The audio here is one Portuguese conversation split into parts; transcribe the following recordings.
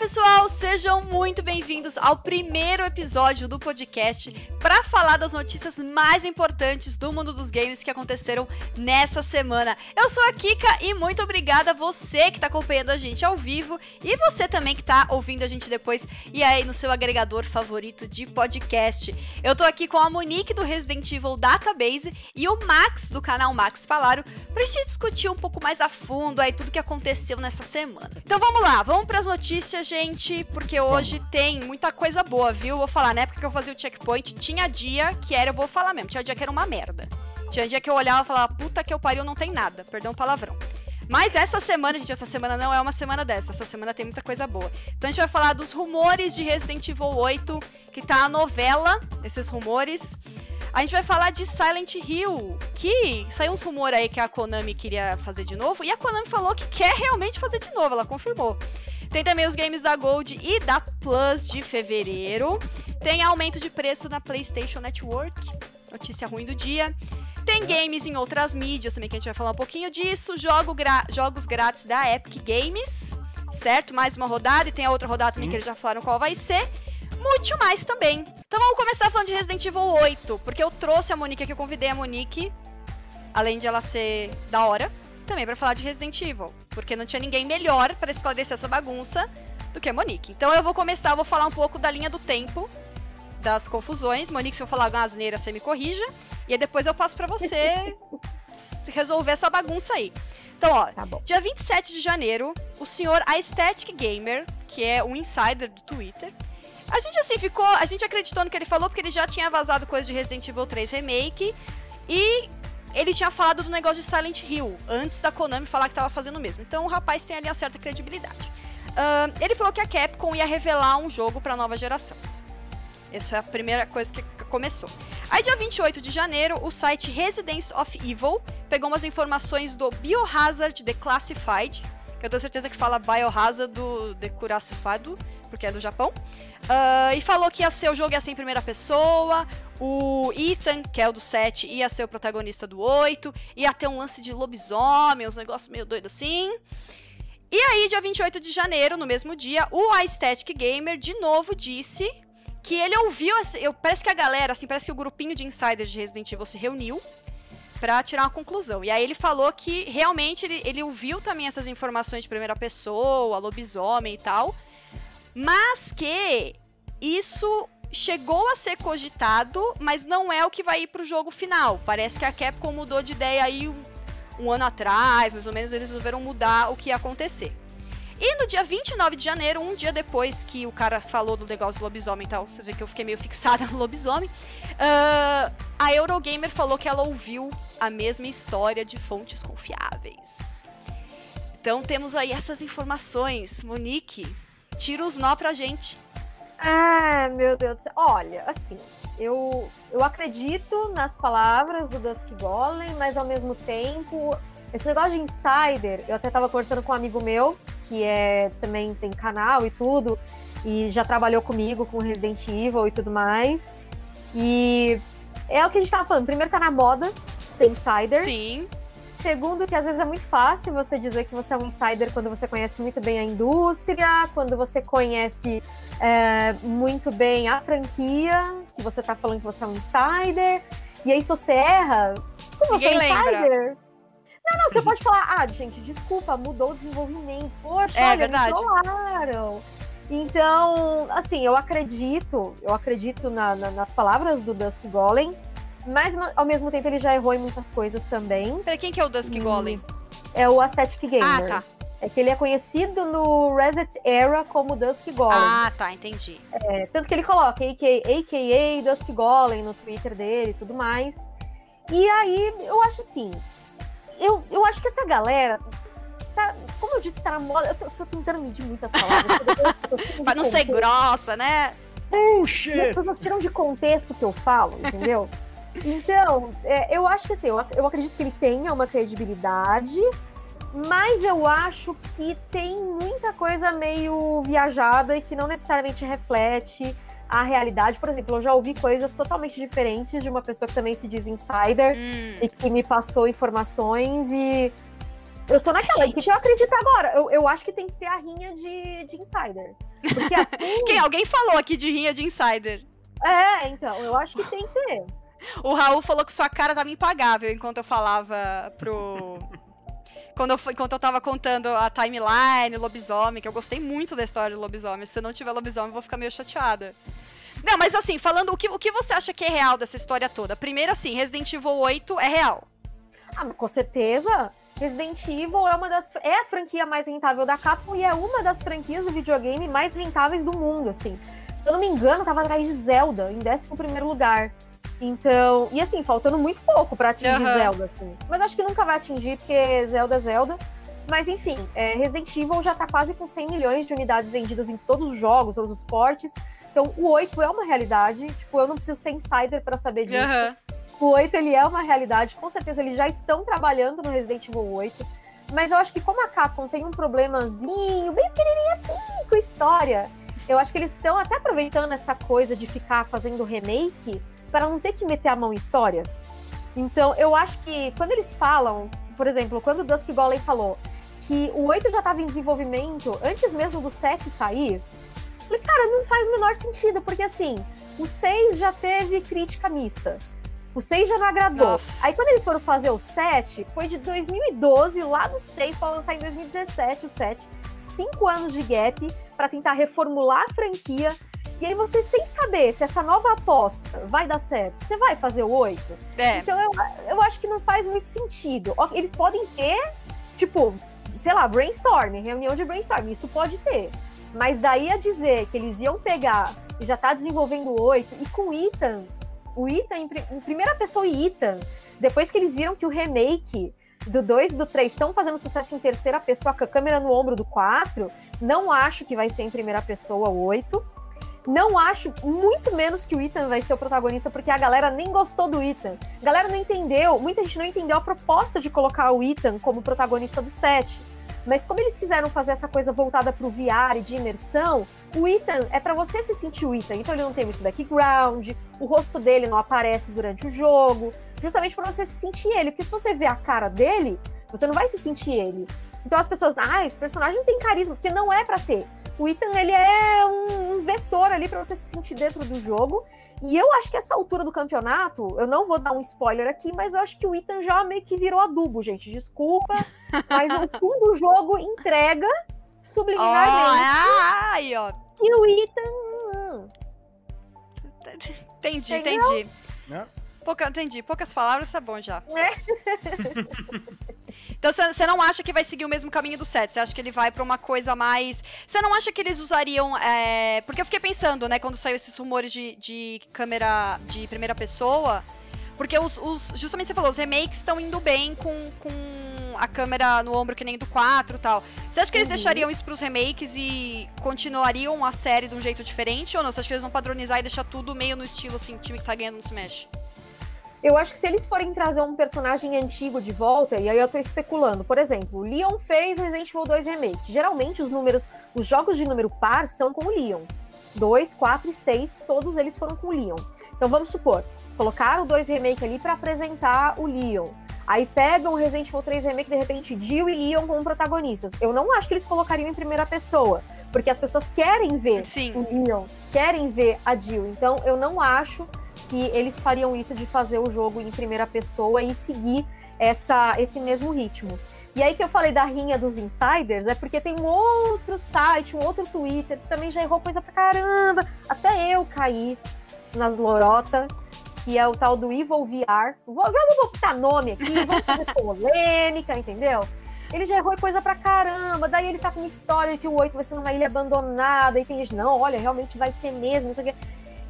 pessoal, sejam muito bem-vindos ao primeiro episódio do podcast para falar das notícias mais importantes do mundo dos games que aconteceram nessa semana. Eu sou a Kika e muito obrigada a você que está acompanhando a gente ao vivo e você também que está ouvindo a gente depois e aí no seu agregador favorito de podcast. Eu tô aqui com a Monique do Resident Evil Database e o Max do canal Max Palaro pra gente discutir um pouco mais a fundo aí tudo que aconteceu nessa semana. Então vamos lá, vamos para as notícias, gente, porque hoje tem muita coisa boa, viu? Vou falar, na época que eu fazia o checkpoint, tinha dia que era, eu vou falar mesmo, tinha dia que era uma merda. Tinha dia que eu olhava e falava, puta que eu pariu, não tem nada. Perdão o palavrão. Mas essa semana, gente, essa semana não é uma semana dessa. Essa semana tem muita coisa boa. Então a gente vai falar dos rumores de Resident Evil 8, que tá a novela, esses rumores. A gente vai falar de Silent Hill, que saiu uns rumores aí que a Konami queria fazer de novo, e a Konami falou que quer realmente fazer de novo, ela confirmou. Tem também os games da Gold e da Plus de fevereiro. Tem aumento de preço na PlayStation Network. Notícia ruim do dia. Tem games em outras mídias também, que a gente vai falar um pouquinho disso. Jogo jogos grátis da Epic Games, certo? Mais uma rodada e tem a outra rodada também que eles já falaram qual vai ser. Muito mais também. Então vamos começar falando de Resident Evil 8, porque eu trouxe a Monique aqui, eu convidei a Monique, além de ela ser da hora, também para falar de Resident Evil, porque não tinha ninguém melhor para esclarecer essa bagunça do que a Monique. Então eu vou começar, eu vou falar um pouco da linha do tempo, das confusões. Monique, se eu falar uma asneira, você me corrija. E aí depois eu passo para você resolver essa bagunça aí. Então, ó, tá dia 27 de janeiro, o senhor Aesthetic Gamer, que é um insider do Twitter, a gente assim ficou, a gente acreditou no que ele falou porque ele já tinha vazado coisa de Resident Evil 3 Remake e ele tinha falado do negócio de Silent Hill, antes da Konami falar que estava fazendo o mesmo. Então o rapaz tem ali uma certa credibilidade. Uh, ele falou que a Capcom ia revelar um jogo para nova geração. Essa é a primeira coisa que começou. Aí, dia 28 de janeiro, o site Residence of Evil pegou umas informações do Biohazard Declassified, que eu tenho certeza que fala Biohazard do Declassified, porque é do Japão. Uh, e falou que ia ser o jogo ia ser em primeira pessoa, o Ethan, que é o do 7, ia ser o protagonista do 8, ia ter um lance de lobisomem, uns negócios meio doido assim. E aí, dia 28 de janeiro, no mesmo dia, o Aesthetic Gamer de novo disse que ele ouviu. Eu, parece que a galera, assim, parece que o grupinho de insiders de Resident Evil se reuniu para tirar uma conclusão. E aí ele falou que realmente ele, ele ouviu também essas informações de primeira pessoa, lobisomem e tal, mas que isso chegou a ser cogitado, mas não é o que vai ir pro jogo final. Parece que a Capcom mudou de ideia aí um, um ano atrás, mais ou menos, eles resolveram mudar o que ia acontecer. E no dia 29 de janeiro, um dia depois que o cara falou do negócio do lobisomem e tal, vocês veem que eu fiquei meio fixada no lobisomem, uh, a Eurogamer falou que ela ouviu a mesma história de fontes confiáveis. Então temos aí essas informações. Monique, tira os nó pra gente. Ah, meu Deus do céu. Olha, assim, eu, eu acredito nas palavras do Dusk Golem, mas ao mesmo tempo, esse negócio de insider, eu até tava conversando com um amigo meu, que é também tem canal e tudo, e já trabalhou comigo com Resident Evil e tudo mais. E é o que a gente tava falando. Primeiro tá na moda ser insider. Sim. Segundo, que às vezes é muito fácil você dizer que você é um insider quando você conhece muito bem a indústria, quando você conhece é, muito bem a franquia, que você tá falando que você é um insider. E aí, se você erra, como você é um insider? Lembra. Não, não, você pode falar, ah, gente, desculpa, mudou o desenvolvimento. Poxa, é, olha, verdade. falaram. Então, assim, eu acredito, eu acredito na, na, nas palavras do Dusk Golem, mas ao mesmo tempo ele já errou em muitas coisas também. Peraí, quem que é o Dusk Golem? É o Aesthetic Gamer. Ah, tá. É que ele é conhecido no Reset Era como Dusk Golem. Ah, tá, entendi. É, tanto que ele coloca AKA, AKA Dusk Golem no Twitter dele e tudo mais. E aí, eu acho assim, eu, eu acho que essa galera tá, como eu disse, tá na moda. Eu tô, tô tentando medir muitas palavras. pra não ser grossa, né? Bullshit! as pessoas tiram de contexto o que eu falo, entendeu? Então, é, eu acho que assim, eu, eu acredito que ele tenha uma credibilidade, mas eu acho que tem muita coisa meio viajada e que não necessariamente reflete a realidade. Por exemplo, eu já ouvi coisas totalmente diferentes de uma pessoa que também se diz insider hum. e que me passou informações e Eu tô naquela, Gente. que eu acredito agora. Eu, eu acho que tem que ter a rinha de, de insider. Porque assim... Quem? Alguém falou aqui de rinha de insider. É, então, eu acho que tem que ter. O Raul falou que sua cara tava impagável enquanto eu falava pro. Quando eu, enquanto eu tava contando a timeline, o lobisomem, que eu gostei muito da história do lobisomem. Se não tiver lobisomem, eu vou ficar meio chateada. Não, mas assim, falando, o que, o que você acha que é real dessa história toda? Primeiro, assim, Resident Evil 8 é real. Ah, com certeza. Resident Evil é uma das é a franquia mais rentável da Capcom e é uma das franquias do videogame mais rentáveis do mundo, assim. Se eu não me engano, tava atrás de Zelda, em 11 primeiro lugar. Então, e assim, faltando muito pouco para atingir uhum. Zelda, assim. Mas acho que nunca vai atingir, porque Zelda é Zelda. Mas enfim, é, Resident Evil já tá quase com 100 milhões de unidades vendidas em todos os jogos, todos os portes. Então, o 8 é uma realidade. Tipo, eu não preciso ser insider para saber disso. Uhum. O 8 ele é uma realidade. Com certeza eles já estão trabalhando no Resident Evil 8. Mas eu acho que como a Capcom tem um problemazinho bem pequenininho assim com história, eu acho que eles estão até aproveitando essa coisa de ficar fazendo remake para não ter que meter a mão em história. Então, eu acho que quando eles falam, por exemplo, quando o Dusk Golem falou que o 8 já estava em desenvolvimento antes mesmo do 7 sair, eu falei, cara, não faz o menor sentido, porque assim, o 6 já teve crítica mista. O 6 já não agradou. Nossa. Aí quando eles foram fazer o 7, foi de 2012, lá no 6, para lançar em 2017 o 7. Cinco anos de gap para tentar reformular a franquia e aí você, sem saber se essa nova aposta vai dar certo, você vai fazer o 8? É. Então eu, eu acho que não faz muito sentido. Eles podem ter, tipo, sei lá, brainstorm, reunião de brainstorm, isso pode ter. Mas daí a dizer que eles iam pegar e já tá desenvolvendo o 8, e com o Ethan, o Ethan em, em primeira pessoa e Ethan, depois que eles viram que o remake do 2 e do 3 estão fazendo sucesso em terceira pessoa com a câmera no ombro do 4, não acho que vai ser em primeira pessoa o 8. Não acho muito menos que o Ethan vai ser o protagonista, porque a galera nem gostou do Ethan. A galera não entendeu, muita gente não entendeu a proposta de colocar o Ethan como protagonista do set. Mas como eles quiseram fazer essa coisa voltada pro VR e de imersão, o Ethan é para você se sentir o Ethan. Então ele não tem muito background, o rosto dele não aparece durante o jogo, justamente para você se sentir ele. Porque se você vê a cara dele, você não vai se sentir ele. Então as pessoas, ah, esse personagem não tem carisma, porque não é para ter. O Ethan, ele é um, um vetor ali para você se sentir dentro do jogo. E eu acho que essa altura do campeonato, eu não vou dar um spoiler aqui, mas eu acho que o Ethan já meio que virou adubo, gente. Desculpa, mas o fim do jogo entrega subliminarmente. Oh, ai, ó. E o Ethan. Entendi, Entendeu? entendi. Pouca, entendi. Poucas palavras, tá bom já. É. Então você não acha que vai seguir o mesmo caminho do 7? Você acha que ele vai pra uma coisa mais. Você não acha que eles usariam. É... Porque eu fiquei pensando, né, quando saiu esses rumores de, de câmera de primeira pessoa. Porque os, os, Justamente você falou, os remakes estão indo bem com, com a câmera no ombro que nem do 4 e tal. Você acha que eles uhum. deixariam isso pros remakes e continuariam a série de um jeito diferente? Ou não? Você acha que eles vão padronizar e deixar tudo meio no estilo assim, time que tá ganhando não se mexe? Eu acho que se eles forem trazer um personagem antigo de volta, e aí eu tô especulando, por exemplo, o Leon fez Resident Evil 2 Remake. Geralmente os números, os jogos de número par são com o Leon. 2, 4 e 6, todos eles foram com o Leon. Então vamos supor, colocaram o 2 Remake ali para apresentar o Leon. Aí pegam o Resident Evil 3 Remake, de repente, Jill e Leon como protagonistas. Eu não acho que eles colocariam em primeira pessoa, porque as pessoas querem ver Sim. o Leon, querem ver a Jill. Então eu não acho que eles fariam isso de fazer o jogo em primeira pessoa e seguir essa, esse mesmo ritmo. E aí que eu falei da rinha dos insiders, é porque tem um outro site, um outro Twitter que também já errou coisa pra caramba. Até eu caí nas lorotas, que é o tal do Evil VR. Vamos botar nome aqui, vamos fazer polêmica, entendeu? Ele já errou coisa pra caramba, daí ele tá com uma história de que o 8 vai ser numa ilha abandonada, e tem gente, não, olha, realmente vai ser mesmo, não sei o quê.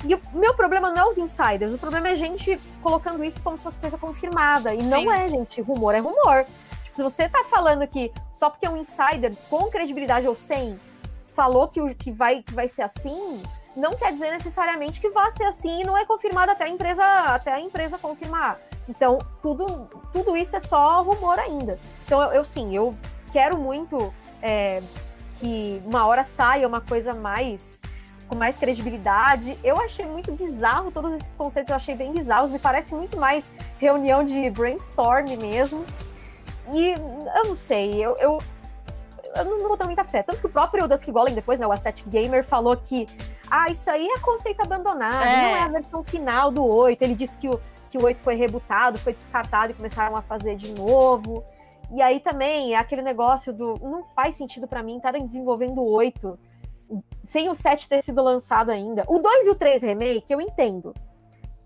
E o meu problema não é os insiders, o problema é a gente colocando isso como se fosse coisa confirmada. E Sim. não é, gente. Rumor é rumor. Tipo, se você tá falando que só porque um insider com credibilidade ou sem falou que, o, que, vai, que vai ser assim, não quer dizer necessariamente que vai ser assim e não é confirmado até a empresa, até a empresa confirmar. Então, tudo, tudo isso é só rumor ainda. Então, eu, eu sim, eu quero muito é, que uma hora saia uma coisa mais com mais credibilidade. Eu achei muito bizarro todos esses conceitos, eu achei bem bizarros, me parece muito mais reunião de brainstorm mesmo. E eu não sei, eu, eu, eu não vou ter muita fé. Tanto que o próprio Dusk Golem, depois, né, o Aesthetic Gamer, falou que ah, isso aí é conceito abandonado, é. não é a versão final do 8. Ele disse que o, que o 8 foi rebutado, foi descartado e começaram a fazer de novo. E aí também é aquele negócio do. Não faz sentido para mim estarem desenvolvendo o 8 sem o 7 ter sido lançado ainda. O 2 e o 3 remake, eu entendo.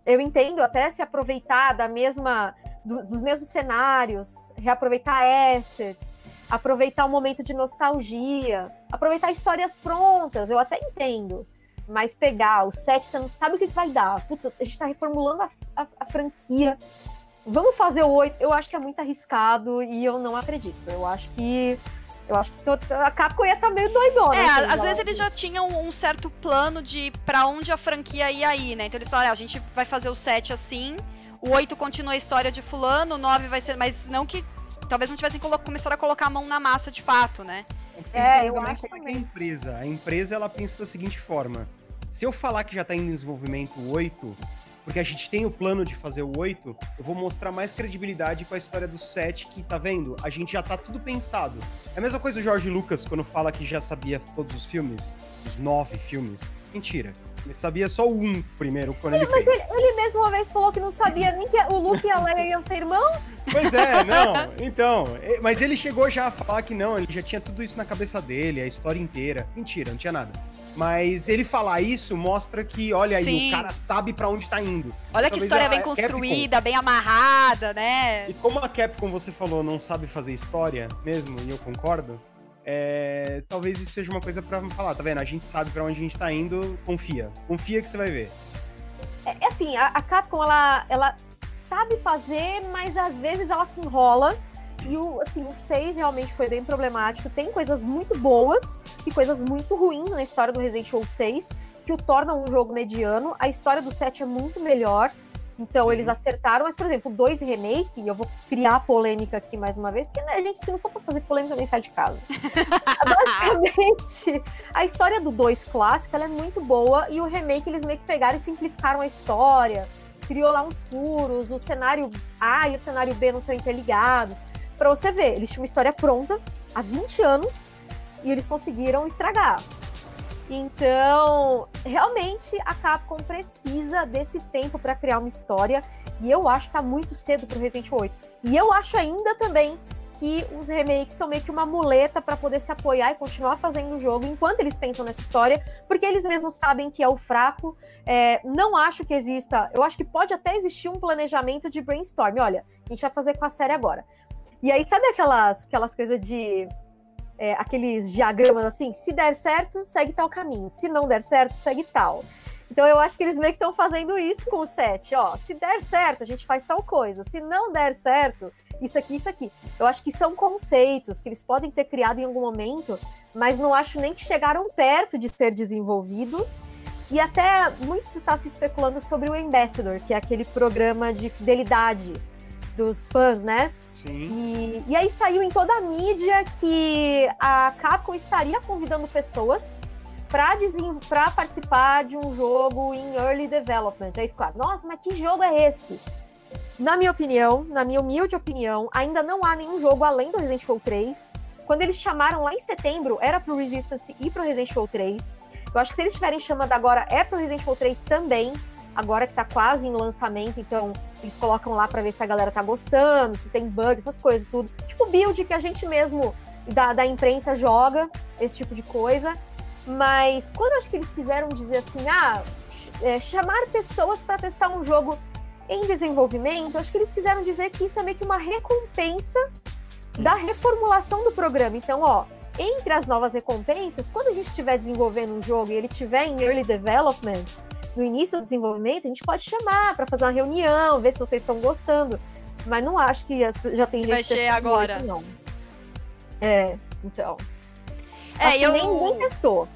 Eu entendo até se aproveitar da mesma dos, dos mesmos cenários, reaproveitar assets, aproveitar um momento de nostalgia, aproveitar histórias prontas, eu até entendo. Mas pegar o 7, você não sabe o que vai dar. Putz, a gente tá reformulando a, a, a franquia. Vamos fazer o 8. Eu acho que é muito arriscado e eu não acredito. Eu acho que eu acho que a Capcom ia estar tá meio doidona. É, às vezes eles já tinham um certo plano de para onde a franquia ia ir, né? Então eles falaram, ah, a gente vai fazer o 7 assim, o 8 continua a história de fulano, o 9 vai ser, mas não que talvez não tivessem começado a colocar a mão na massa de fato, né? É, eu acho como é que a empresa, a empresa ela pensa da seguinte forma: se eu falar que já tá em desenvolvimento o 8, porque a gente tem o plano de fazer o 8, eu vou mostrar mais credibilidade com a história do 7, que tá vendo? A gente já tá tudo pensado. É a mesma coisa o George Lucas quando fala que já sabia todos os filmes, os nove filmes. Mentira. Ele sabia só um primeiro quando é, ele mas fez. Ele, ele mesmo uma vez falou que não sabia nem que o Luke e a Leia iam ser irmãos. Pois é, não. Então, mas ele chegou já a falar que não, ele já tinha tudo isso na cabeça dele, a história inteira. Mentira, não tinha nada. Mas ele falar isso mostra que, olha aí, Sim. o cara sabe para onde tá indo. Olha Talvez que história bem construída, Capcom... bem amarrada, né? E como a Capcom, você falou, não sabe fazer história mesmo, e eu concordo, é, talvez isso seja uma coisa para falar, tá vendo? A gente sabe para onde a gente tá indo, confia. Confia que você vai ver. É, é assim, a, a Capcom, ela, ela sabe fazer, mas às vezes ela se enrola. E o, assim, o 6 realmente foi bem problemático. Tem coisas muito boas e coisas muito ruins na história do Resident Evil 6, que o tornam um jogo mediano. A história do 7 é muito melhor. Então, eles uhum. acertaram, mas, por exemplo, o 2 remake, e eu vou criar polêmica aqui mais uma vez, porque, né, gente, se não for pra fazer polêmica, nem sai de casa. Basicamente, a história do 2 clássico, é muito boa, e o remake, eles meio que pegaram e simplificaram a história, criou lá uns furos, o cenário A e o cenário B não são interligados. Pra você ver, eles tinham uma história pronta há 20 anos, e eles conseguiram estragar. Então, realmente a Capcom precisa desse tempo para criar uma história e eu acho que tá muito cedo pro Resident Evil 8. E eu acho ainda também que os remakes são meio que uma muleta para poder se apoiar e continuar fazendo o jogo enquanto eles pensam nessa história, porque eles mesmos sabem que é o fraco. É, não acho que exista. Eu acho que pode até existir um planejamento de brainstorm. Olha, a gente vai fazer com a série agora. E aí, sabe aquelas, aquelas coisas de é, aqueles diagramas assim, se der certo, segue tal caminho, se não der certo, segue tal. Então eu acho que eles meio que estão fazendo isso com o set, ó, se der certo, a gente faz tal coisa, se não der certo, isso aqui, isso aqui. Eu acho que são conceitos que eles podem ter criado em algum momento, mas não acho nem que chegaram perto de ser desenvolvidos. E até muito está se especulando sobre o Ambassador, que é aquele programa de fidelidade dos fãs, né? Sim. E, e aí saiu em toda a mídia que a Capcom estaria convidando pessoas para participar de um jogo em early development. Aí ficar, nossa, mas que jogo é esse? Na minha opinião, na minha humilde opinião, ainda não há nenhum jogo além do Resident Evil 3. Quando eles chamaram lá em setembro, era pro Resistance e pro Resident Evil 3. Eu acho que se eles estiverem chamando agora, é pro Resident Evil 3 também agora que tá quase em lançamento, então eles colocam lá para ver se a galera tá gostando, se tem bugs, essas coisas, tudo. Tipo build que a gente mesmo da, da imprensa joga, esse tipo de coisa. Mas quando acho que eles quiseram dizer assim, ah, é, chamar pessoas para testar um jogo em desenvolvimento, acho que eles quiseram dizer que isso é meio que uma recompensa da reformulação do programa. Então, ó, entre as novas recompensas, quando a gente estiver desenvolvendo um jogo e ele estiver em early development, no início do desenvolvimento, a gente pode chamar para fazer uma reunião, ver se vocês estão gostando. Mas não acho que já tem gente Vai agora. não. É, então. É, eu... nem, nem testou.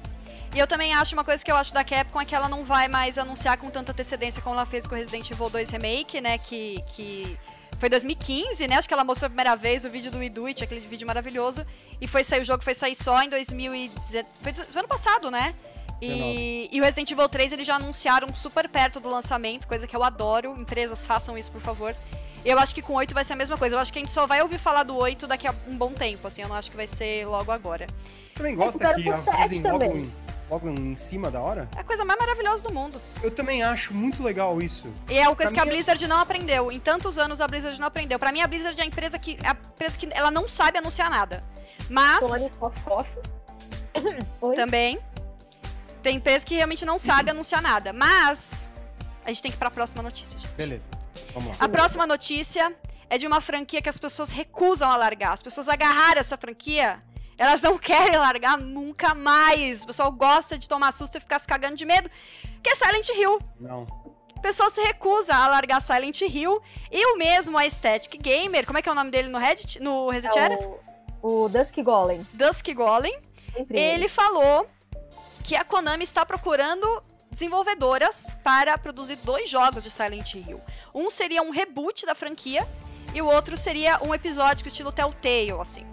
E eu também acho uma coisa que eu acho da Capcom é que ela não vai mais anunciar com tanta antecedência como ela fez com Resident Evil 2 Remake, né? Que, que foi 2015, né? Acho que ela mostrou a primeira vez o vídeo do We Do It, aquele vídeo maravilhoso. E foi sair o jogo foi sair só em 2019. Foi, foi ano passado, né? E, e, o Resident Evil 3 eles já anunciaram super perto do lançamento, coisa que eu adoro. Empresas façam isso, por favor. Eu acho que com 8 vai ser a mesma coisa. Eu acho que a gente só vai ouvir falar do 8 daqui a um bom tempo, assim. Eu não acho que vai ser logo agora. Você também gosta É, que logo também. em, logo em cima da hora? É a coisa mais maravilhosa do mundo. Eu também acho muito legal isso. E é uma coisa Pra que a mim é- Blizzard não aprendeu. Em tantos anos a Blizzard não aprendeu. Pra mim, a Blizzard é a empresa que. é A empresa que ela não sabe anunciar nada. Mas. Tony? Também. Tem empresa que realmente não sabe anunciar nada. Mas. A gente tem que ir pra próxima notícia, gente. Beleza, vamos lá. A próxima notícia é de uma franquia que as pessoas recusam a largar. As pessoas agarraram essa franquia, elas não querem largar nunca mais. O pessoal gosta de tomar susto e ficar se cagando de medo, que é Silent Hill. Não. O pessoal se recusa a largar Silent Hill. E o mesmo a Static Gamer, como é que é o nome dele no Reddit? No Reset era? É o, o Dusk Golem. Dusk Golem. Sempre Ele falou que a Konami está procurando desenvolvedoras para produzir dois jogos de Silent Hill. Um seria um reboot da franquia e o outro seria um episódio estilo Telltale, assim.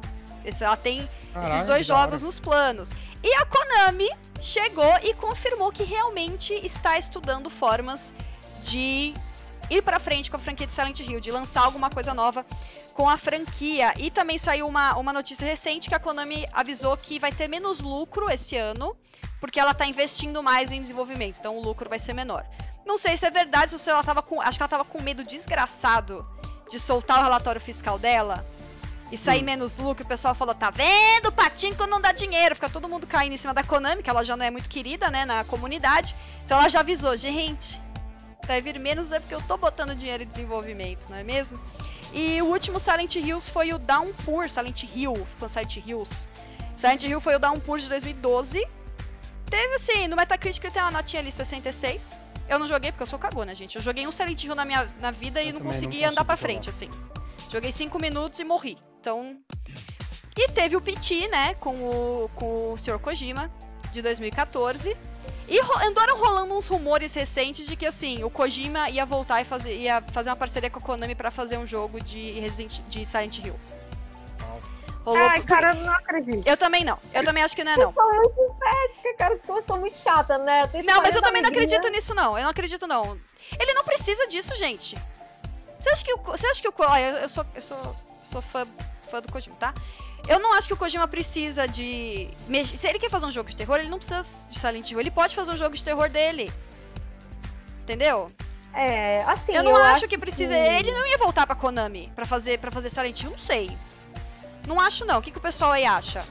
Ela tem esses Caralho, dois da hora. jogos nos planos. E a Konami chegou e confirmou que realmente está estudando formas de ir pra frente com a franquia de Silent Hill, de lançar alguma coisa nova com a franquia. E também saiu uma, uma notícia recente que a Konami avisou que vai ter menos lucro esse ano, porque ela tá investindo mais em desenvolvimento, então o lucro vai ser menor. Não sei se é verdade, ou se ela tava com. Acho que ela tava com medo desgraçado de soltar o relatório fiscal dela e sair menos lucro. O pessoal falou: tá vendo? Patinco não dá dinheiro. Fica todo mundo caindo em cima da Konami, que ela já não é muito querida, né, na comunidade. Então ela já avisou: gente, vai vir menos é porque eu tô botando dinheiro em desenvolvimento, não é mesmo? E o último Silent Hills foi o Downpour, Silent Hill, foi Silent Hills. Silent Hill foi o Downpour de 2012. Teve assim, no Metacritic ele tem uma notinha ali 66. Eu não joguei porque eu sou cagona, gente. Eu joguei um Silent Hill na minha na vida e Eu não também não consegui consigo andar pra jogar. frente, assim. Joguei 5 minutos e morri. Então. E teve o PT, né, com o, com o Sr. Kojima, de 2014. E ro- andaram rolando uns rumores recentes de que, assim, o Kojima ia voltar e fazer, ia fazer uma parceria com a Konami pra fazer um jogo de Resident de Silent Hill. Ai, cara, eu não acredito. Eu também não. Eu também acho que não é, não. Eu sou muito cética, cara. Eu sou muito chata, né? Eu Não, mas eu 40 também não acredito nisso, não. Eu não acredito, não. Ele não precisa disso, gente. Você acha que o, você acha que o olha, eu, eu sou, eu sou, sou fã, fã do Kojima, tá? Eu não acho que o Kojima precisa de. Se ele quer fazer um jogo de terror, ele não precisa de Silent Hill. Ele pode fazer um jogo de terror dele. Entendeu? É, assim. eu não acho, acho que precisa. que- Ele não ia voltar pra Konami pra fazer, pra fazer Silent Hill, não sei. Não acho, não. O que, que o pessoal aí acha?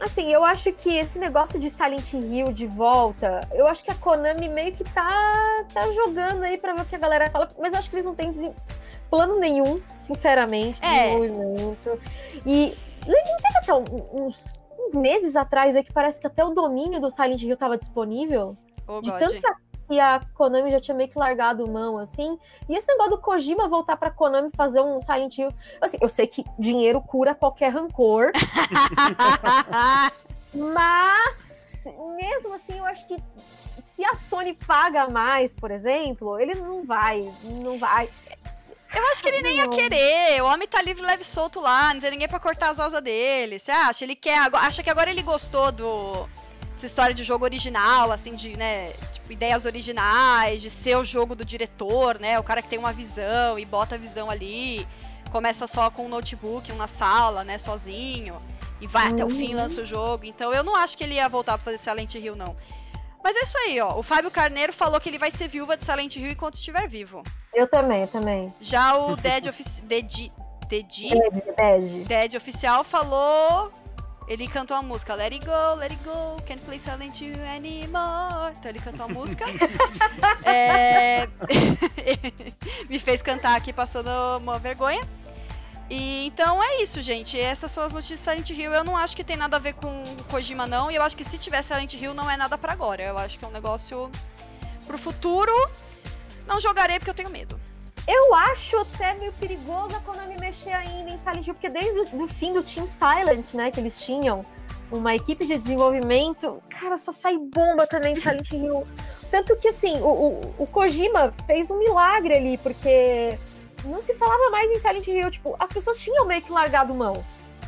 Assim, eu acho que esse negócio de Silent Hill de volta, eu acho que a Konami meio que tá, tá jogando aí pra ver o que a galera fala, mas eu acho que eles não têm desen- plano nenhum, sinceramente, É. desenvolvimento. E não teve até uns, uns meses atrás aí que parece que até o domínio do Silent Hill tava disponível. Ô, De God. tanto que a, que a Konami já tinha meio que largado mão, assim. E esse negócio do Kojima voltar pra Konami fazer um Silent Hill. Assim, eu sei que dinheiro cura qualquer rancor, mas mesmo assim, eu acho que se a Sony paga mais, por exemplo, ele não vai, não vai. Eu acho que ele nem ia querer. O homem tá livre, leve solto lá. Não tem ninguém pra cortar as asas dele. Você acha? Ele quer. Acha que agora ele gostou do. Essa história de jogo original, assim, de, né? Tipo, ideias originais, de ser o jogo do diretor, né? O cara que tem uma visão e bota a visão ali. Começa só com um notebook, um na sala, né? Sozinho. E vai até o fim e Uhum. lança o jogo. Então eu não acho que ele ia voltar pra fazer Silent Hill, não. Mas é isso aí, ó. O Fábio Carneiro falou que ele vai ser viúva de Silent Hill enquanto estiver vivo. Eu também, eu também. Já o Dead Ofici... Dedi... Dedi... Dead, Dead. Dead Oficial falou... Ele cantou a música Let It Go, Let It Go, Can't Play Silent Hill Anymore. Então ele cantou a música. É, Me fez cantar aqui passando uma vergonha. E então é isso, gente. Essas são as notícias de Silent Hill. Eu não acho que tem nada a ver com Kojima, não. E eu acho que se tiver Silent Hill, não é nada pra agora. Eu acho que é um negócio pro futuro. Não jogarei porque eu tenho medo. Eu acho até meio perigoso a Konami mexer ainda em Silent Hill, porque desde o fim do Team Silent, né, que eles tinham uma equipe de desenvolvimento, cara, só sai bomba também Silent Hill. Tanto que, assim, o, o, o Kojima fez um milagre ali, porque não se falava mais em Silent Hill. Tipo, as pessoas tinham meio que largado mão.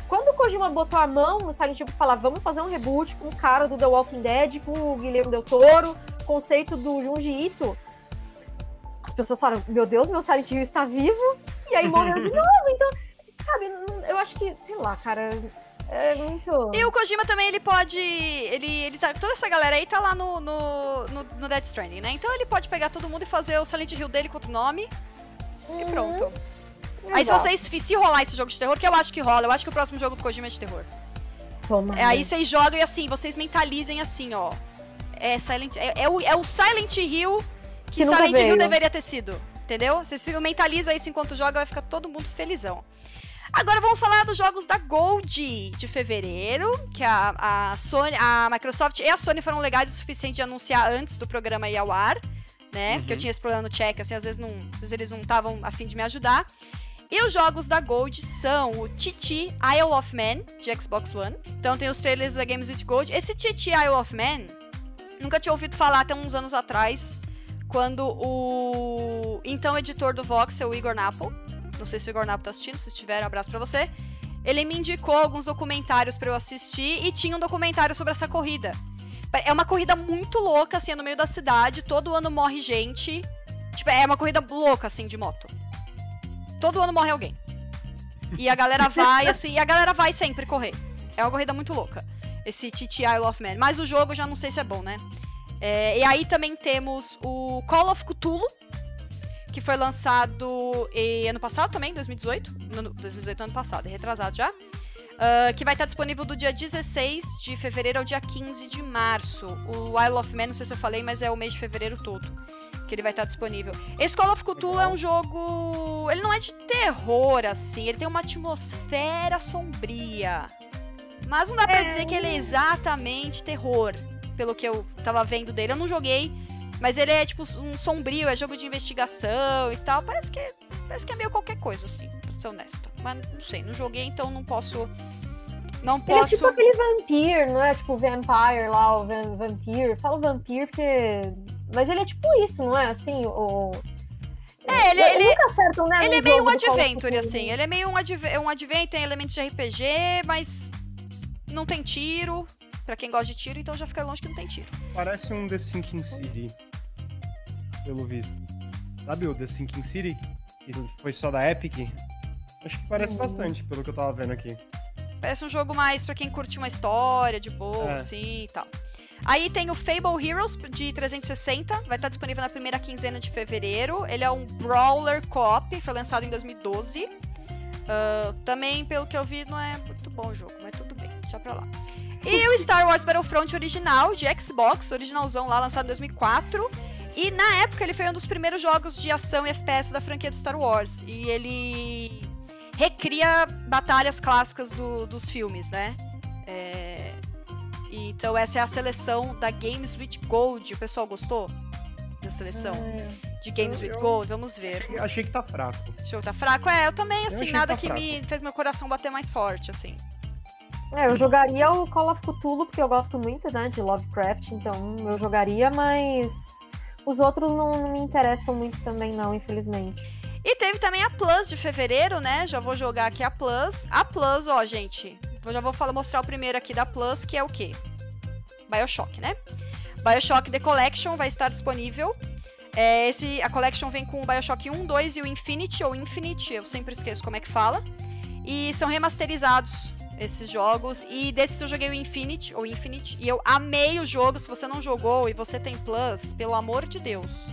Quando o Kojima botou a mão no Silent Hill pra falar, vamos fazer um reboot com o cara do The Walking Dead, com o Guilherme Del Toro, conceito do Junji Ito, pessoas falam, meu Deus, meu Silent Hill está vivo, e aí morreu de novo, então, sabe, eu acho que, sei lá, cara, é muito. E o Kojima também, ele pode. Ele, ele tá, toda essa galera aí tá lá no, no, no, no Dead Stranding, né? Então ele pode pegar todo mundo e fazer o Silent Hill dele com outro nome. Uhum. E pronto. Exato. Aí se vocês se rolar esse jogo de terror, que eu acho que rola, eu acho que o próximo jogo do Kojima é de terror. Toma. É, aí vocês jogam e assim, vocês mentalizem assim, ó. É, Silent, é, é, o, é o Silent Hill que, que Silent Hill deveria ter sido. Entendeu? Vocês mentalizam isso enquanto joga, vai ficar todo mundo felizão. Agora vamos falar dos jogos da Gold de fevereiro, que a, a Sony, a Microsoft e a Sony foram legais o suficiente de anunciar antes do programa ir ao ar, né? Uhum. Porque eu tinha esse problema no check, assim, às vezes, não, às vezes eles não estavam a fim de me ajudar. E os jogos da Gold são o Titi Isle of Man, de Xbox One. Então tem os trailers da Games with Gold. Esse Titi Isle of Man, nunca tinha ouvido falar até uns anos atrás, quando o então editor do Voxel, o Igor Napo, não sei se o Igor Napo tá assistindo, se estiver, um abraço pra você. Ele me indicou alguns documentários para eu assistir e tinha um documentário sobre essa corrida. É uma corrida muito louca, assim, é no meio da cidade, todo ano morre gente. Tipo, é uma corrida louca, assim, de moto. Todo ano morre alguém. E a galera vai, assim, e a galera vai sempre correr. É uma corrida muito louca. Esse TTI Isle of Man. Mas o jogo já não sei se é bom, né? É, e aí também temos o Call of Cthulhu, que foi lançado ano passado também, 2018. No, 2018, ano passado, é retrasado já. Uh, que vai estar disponível do dia 16 de fevereiro ao dia 15 de março. O Isle of Man, não sei se eu falei, mas é o mês de fevereiro todo que ele vai estar disponível. Esse Call of Cthulhu Legal. é um jogo. Ele não é de terror, assim, ele tem uma atmosfera sombria. Mas não dá pra é... dizer que ele é exatamente terror, pelo que eu tava vendo dele. Eu não joguei, mas ele é tipo um sombrio, é jogo de investigação e tal. Parece que, parece que é meio qualquer coisa, assim, pra ser honesta. Mas não sei, não joguei, então não posso. Não posso. Ele é tipo aquele vampiro, não é? Tipo Vampire lá, o Vampire. Falo Vampire porque. Mas ele é tipo isso, não é? Assim, o. É, ele, ele, nunca acertam, né, ele é meio um adventure, assim. Ele é meio um, adv um adventure, tem elementos de RPG, mas não tem tiro. Pra quem gosta de tiro, então já fica longe que não tem tiro. Parece um The Sinking City pelo visto. Sabe o The Sinking City? Que foi só da Epic? Acho que parece uhum. bastante, pelo que eu tava vendo aqui. Parece um jogo mais para quem curte uma história de boa, é. assim e tal. Aí tem o Fable Heroes de 360, vai estar disponível na primeira quinzena de fevereiro. Ele é um brawler co-op, foi lançado em 2012. Uh, ah, também, pelo que eu vi, não é muito bom o jogo, mas tudo bem, já pra lá. E o Star Wars Battlefront original de Xbox, originalzão lá, lançado em 2004. E na época ele foi um dos primeiros jogos de ação e FPS da franquia do Star Wars. E ele recria batalhas clássicas do, dos filmes, né? É... Então essa é a seleção da Games with Gold. O pessoal gostou da seleção é... de Games eu, with eu Gold? Vamos ver. Achei, achei, que tá fraco. Achou que tá fraco? É, eu também, assim, eu nada que, tá que me fez meu coração bater mais forte, assim. É, eu jogaria o Call of Cthulhu, porque eu gosto muito, né, de Lovecraft, então eu jogaria, mas os outros não, não me interessam muito também, não, infelizmente. E teve também a Plus de fevereiro, né? Já vou jogar aqui a Plus. A Plus, ó, gente. Já vou falar, mostrar o primeiro aqui da Plus, que é o quê? Bioshock, né? Bioshock The Collection vai estar disponível. É, esse, a Collection vem com o Bioshock 1, 2 e o Infinity, ou Infinite, eu sempre esqueço como é que fala. E são remasterizados esses jogos. E desses eu joguei o Infinite, ou Infinite, e eu amei o jogo. Se você não jogou e você tem Plus, pelo amor de Deus.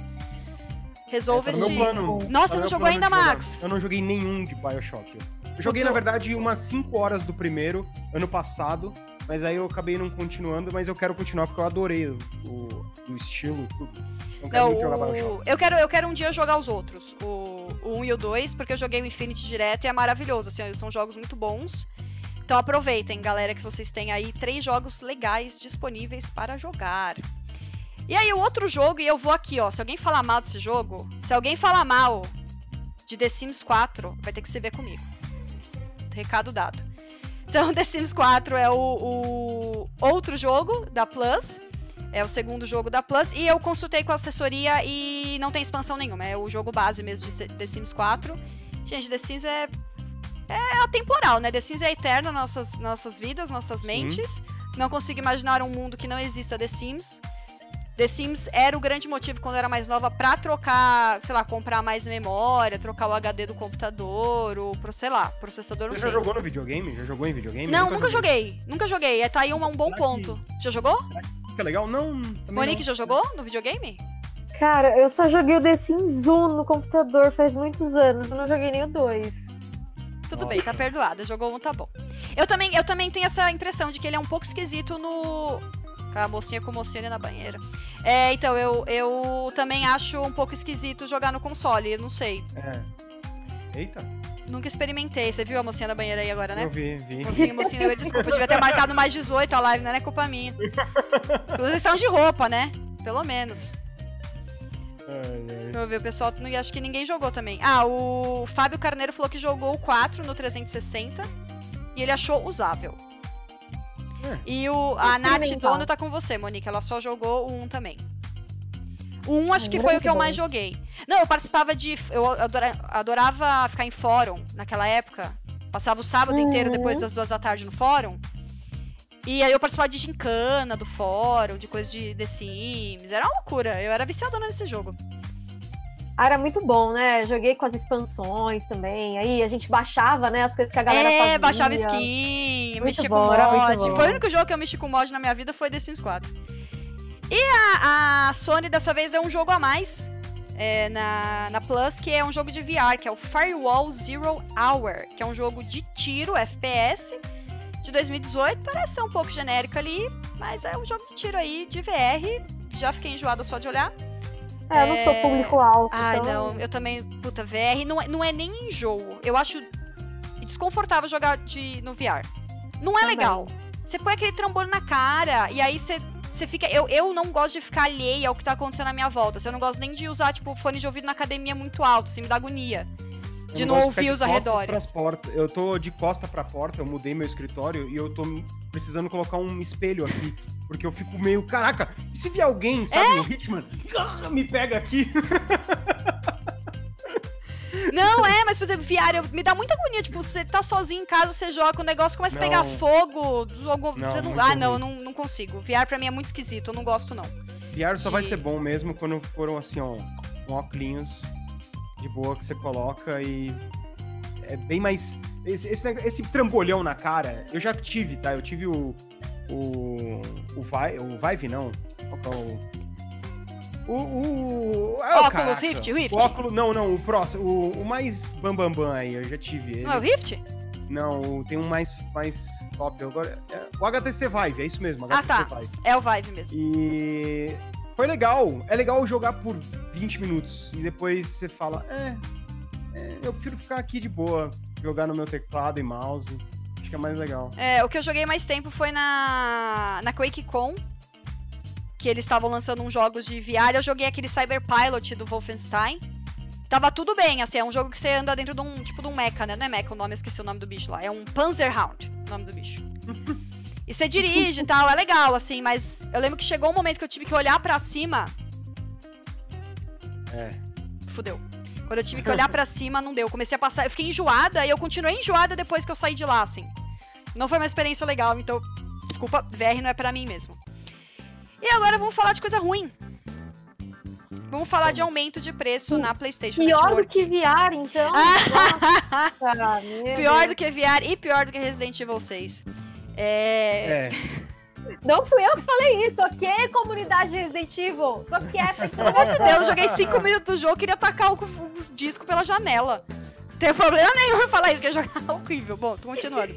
Resolve é, tá este. Nossa, tá não jogou ainda, Max? Eu não joguei nenhum de Bioshock. Eu joguei, na verdade, umas 5 horas do primeiro, ano passado, mas aí eu acabei não continuando, mas eu quero continuar porque eu adorei o, o estilo, tudo. Quero não, jogar Bioshock. Eu quero, eu quero um dia jogar os outros, o, o 1 e o 2, porque eu joguei o Infinity direto e é maravilhoso, assim, são jogos muito bons. Então aproveitem, galera, que vocês têm aí três jogos legais disponíveis para jogar. E aí, o outro jogo, e eu vou aqui, ó. Se alguém falar mal desse jogo, se alguém falar mal de The Sims 4, vai ter que se ver comigo. Recado dado. Então, The Sims 4 é o, o outro jogo da Plus. É o segundo jogo da Plus. E eu consultei com a assessoria e não tem expansão nenhuma. É o jogo base mesmo de The Sims 4. Gente, The Sims é é atemporal, né? The Sims é eterno nas nossas, nossas vidas, nossas mentes. Não consigo imaginar um mundo que não exista The Sims. The Sims era o grande motivo quando eu era mais nova pra trocar, sei lá, comprar mais memória, trocar o HD do computador, ou, sei lá, processador, não Você sei. já jogou no videogame? Já jogou em videogame? Não, nunca joguei. Nunca joguei. É, tá aí um, um bom Será ponto. Já jogou? Fica legal? Não. Monique não. já jogou no videogame? Cara, eu só joguei o The Sims 1 no computador faz muitos anos. Eu não joguei nem o 2. Tudo Nossa. bem, tá perdoado. Jogou um, tá bom. Eu também, eu também tenho essa impressão de que ele é um pouco esquisito no. Com a mocinha com o mocinho ali na banheira. É, então, eu, eu também acho um pouco esquisito jogar no console, eu não sei. É. Eita, Nunca experimentei. Você viu a mocinha na banheira aí agora, né? eu vi, vi. Mocinho, mocinho, eu, desculpa, eu devia ter marcado mais 18 a live, não é culpa minha. Vocês estão de roupa, né? Pelo menos. Ai, ai. Deixa eu ver, o pessoal, não- acho que ninguém jogou também. Ah, o Fábio Carneiro falou que jogou o 4 no 360 e ele achou usável. É. E o, a Nath. Dono tá com você, Monique, ela só jogou o 1 também. O 1 acho que foi o que eu mais joguei. Não, eu participava de. Eu adora- adorava ficar em fórum naquela época. Passava o sábado Uhum. inteiro depois das duas da tarde no fórum. E aí eu participava de gincana do fórum, de coisas de The Sims. Era uma loucura. Eu era viciadona nesse jogo. Ah, era muito bom, né? Joguei com as expansões também. Aí a gente baixava, né, as coisas que a galera é, fazia. baixava skin, Muito mexia bom, com mod. Foi o único jogo que eu mexi com mod na minha vida foi The Sims 4. E a, a Sony dessa vez deu um jogo a mais é, na, na Plus, que é um jogo de VR, que é o Firewall Zero Hour, que é um jogo de tiro, FPS, de 2018. Parece ser um pouco genérico ali, mas é um jogo de tiro aí, de VR. Já fiquei enjoada só de olhar. É, eu não sou É. público-alvo. Ai, então... não, eu também, puta, VR não é, não é nem enjoo. Eu acho desconfortável jogar de, no VR. Não é Também. legal. Você põe aquele trambolho na cara e aí você, você fica. Eu, eu não gosto de ficar alheia ao que tá acontecendo à minha volta. Assim, Eu não gosto nem de usar, tipo, fone de ouvido na academia muito alto, assim, me dá agonia. De não gosto ouvir os arredores. pras portas. Eu tô de costa pra porta, eu mudei meu escritório e eu tô precisando colocar um espelho aqui. Porque eu fico meio, caraca, e se vier alguém, sabe, É? no Hitman, ah, me pega aqui. Não, é, mas, por exemplo, eu- me dá muita agonia. Tipo, você tá sozinho em casa, você joga, o negócio começa a pegar Não. fogo. Jogo, Não, você não, ah, não, eu ruim. não, não consigo. VR pra mim é muito esquisito, eu não gosto, não. VR só vai De- ser bom mesmo quando foram assim, ó, óculos de boa que você coloca e é bem mais. Esse, esse, esse trambolhão na cara, eu já tive, tá? Eu tive o. O. O, Vi, o Vive, não. Qual é o. O. o ah, Óculos caraca. Rift, Rift? O óculos, não, não, o próximo. O, o mais bambambam bam, bam aí, eu já tive ele. Não é o Rift? Não, tem um mais, mais top. Agora, é, o HTC Vive, é isso mesmo, Ah, HTC tá. Vive. É o Vive mesmo. E foi legal. É legal jogar por 20 minutos e depois você fala, é, é, eu prefiro ficar aqui de boa, jogar no meu teclado e mouse. Acho que é mais legal. É, o que eu joguei mais tempo foi na, na QuakeCon, que eles estavam lançando uns jogos de VR. Eu joguei aquele Cyber Pilot do Wolfenstein. Tava tudo bem, assim, é um jogo que você anda dentro de um, tipo, de um mecha, né? Não é mecha o nome, eu esqueci o nome do bicho lá. É um Panzerhound, o nome do bicho. E você dirige e tal, é legal, assim, mas eu lembro que chegou um momento que eu tive que olhar pra cima. É. Fudeu. Quando eu tive que olhar pra cima, não deu. Comecei a passar. Eu fiquei enjoada e eu continuei enjoada depois que eu saí de lá, assim. Não foi uma experiência legal, então. Desculpa, VR não é pra mim mesmo. E agora vamos falar de coisa ruim. Vamos falar de aumento de preço na PlayStation Pior do Network. que VR, então. Pior do que VR e pior do que Resident Evil 6. É. É. Não fui eu que falei isso, ok, comunidade Resident Evil? Tô quieta, então. Pelo amor de Deus, eu joguei 5 minutos do jogo queria tacar o, o disco pela janela. Não tem problema nenhum em falar isso, que é jogar horrível. Bom, tô continuando.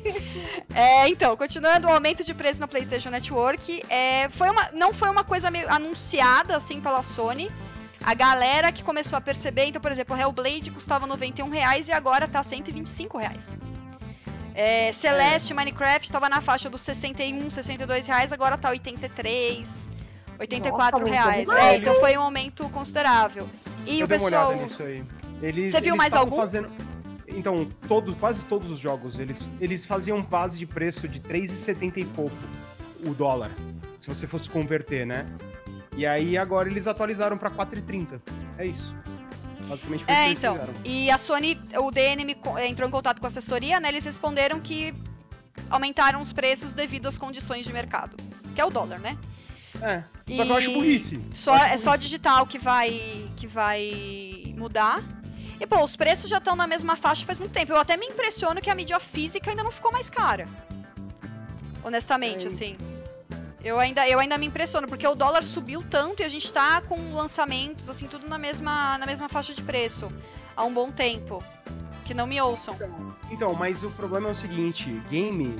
É, então, continuando, o aumento de preço na PlayStation Network é, foi uma, não foi uma coisa meio anunciada assim pela Sony. A galera que começou a perceber, então, por exemplo, o Hellblade custava 91 reais e agora tá 125 reais. É, Celeste, Minecraft tava na faixa dos 61, 62 reais, agora tá 83, 84 Nossa, reais. É, demais. então foi um aumento considerável. E eu o pessoal. olhada nisso aí. Eles, Você viu eles mais algum? Fazendo... Então, todos, quase todos os jogos, eles, eles faziam base de preço de 3,70 e pouco o dólar. Se você fosse converter, né? E aí agora eles atualizaram pra 4,30. É isso. Basicamente foi É, isso que eles então. fizeram. E a Sony, o DN me co- eh, entrou em contato com a assessoria, né? Eles responderam que aumentaram os preços devido às condições de mercado, que é o dólar, né? É. Só que eu acho burrice. Só, acho é só burrice. digital que vai, que vai mudar. E, pô, os preços já estão na mesma faixa faz muito tempo. Eu até me impressiono que a mídia física ainda não ficou mais cara. Honestamente, É. assim. Eu ainda, eu ainda me impressiono, porque o dólar subiu tanto e a gente tá com lançamentos, assim, tudo na mesma, na mesma faixa de preço. Há um bom tempo. Que não me ouçam. Então, mas o problema é o seguinte, game.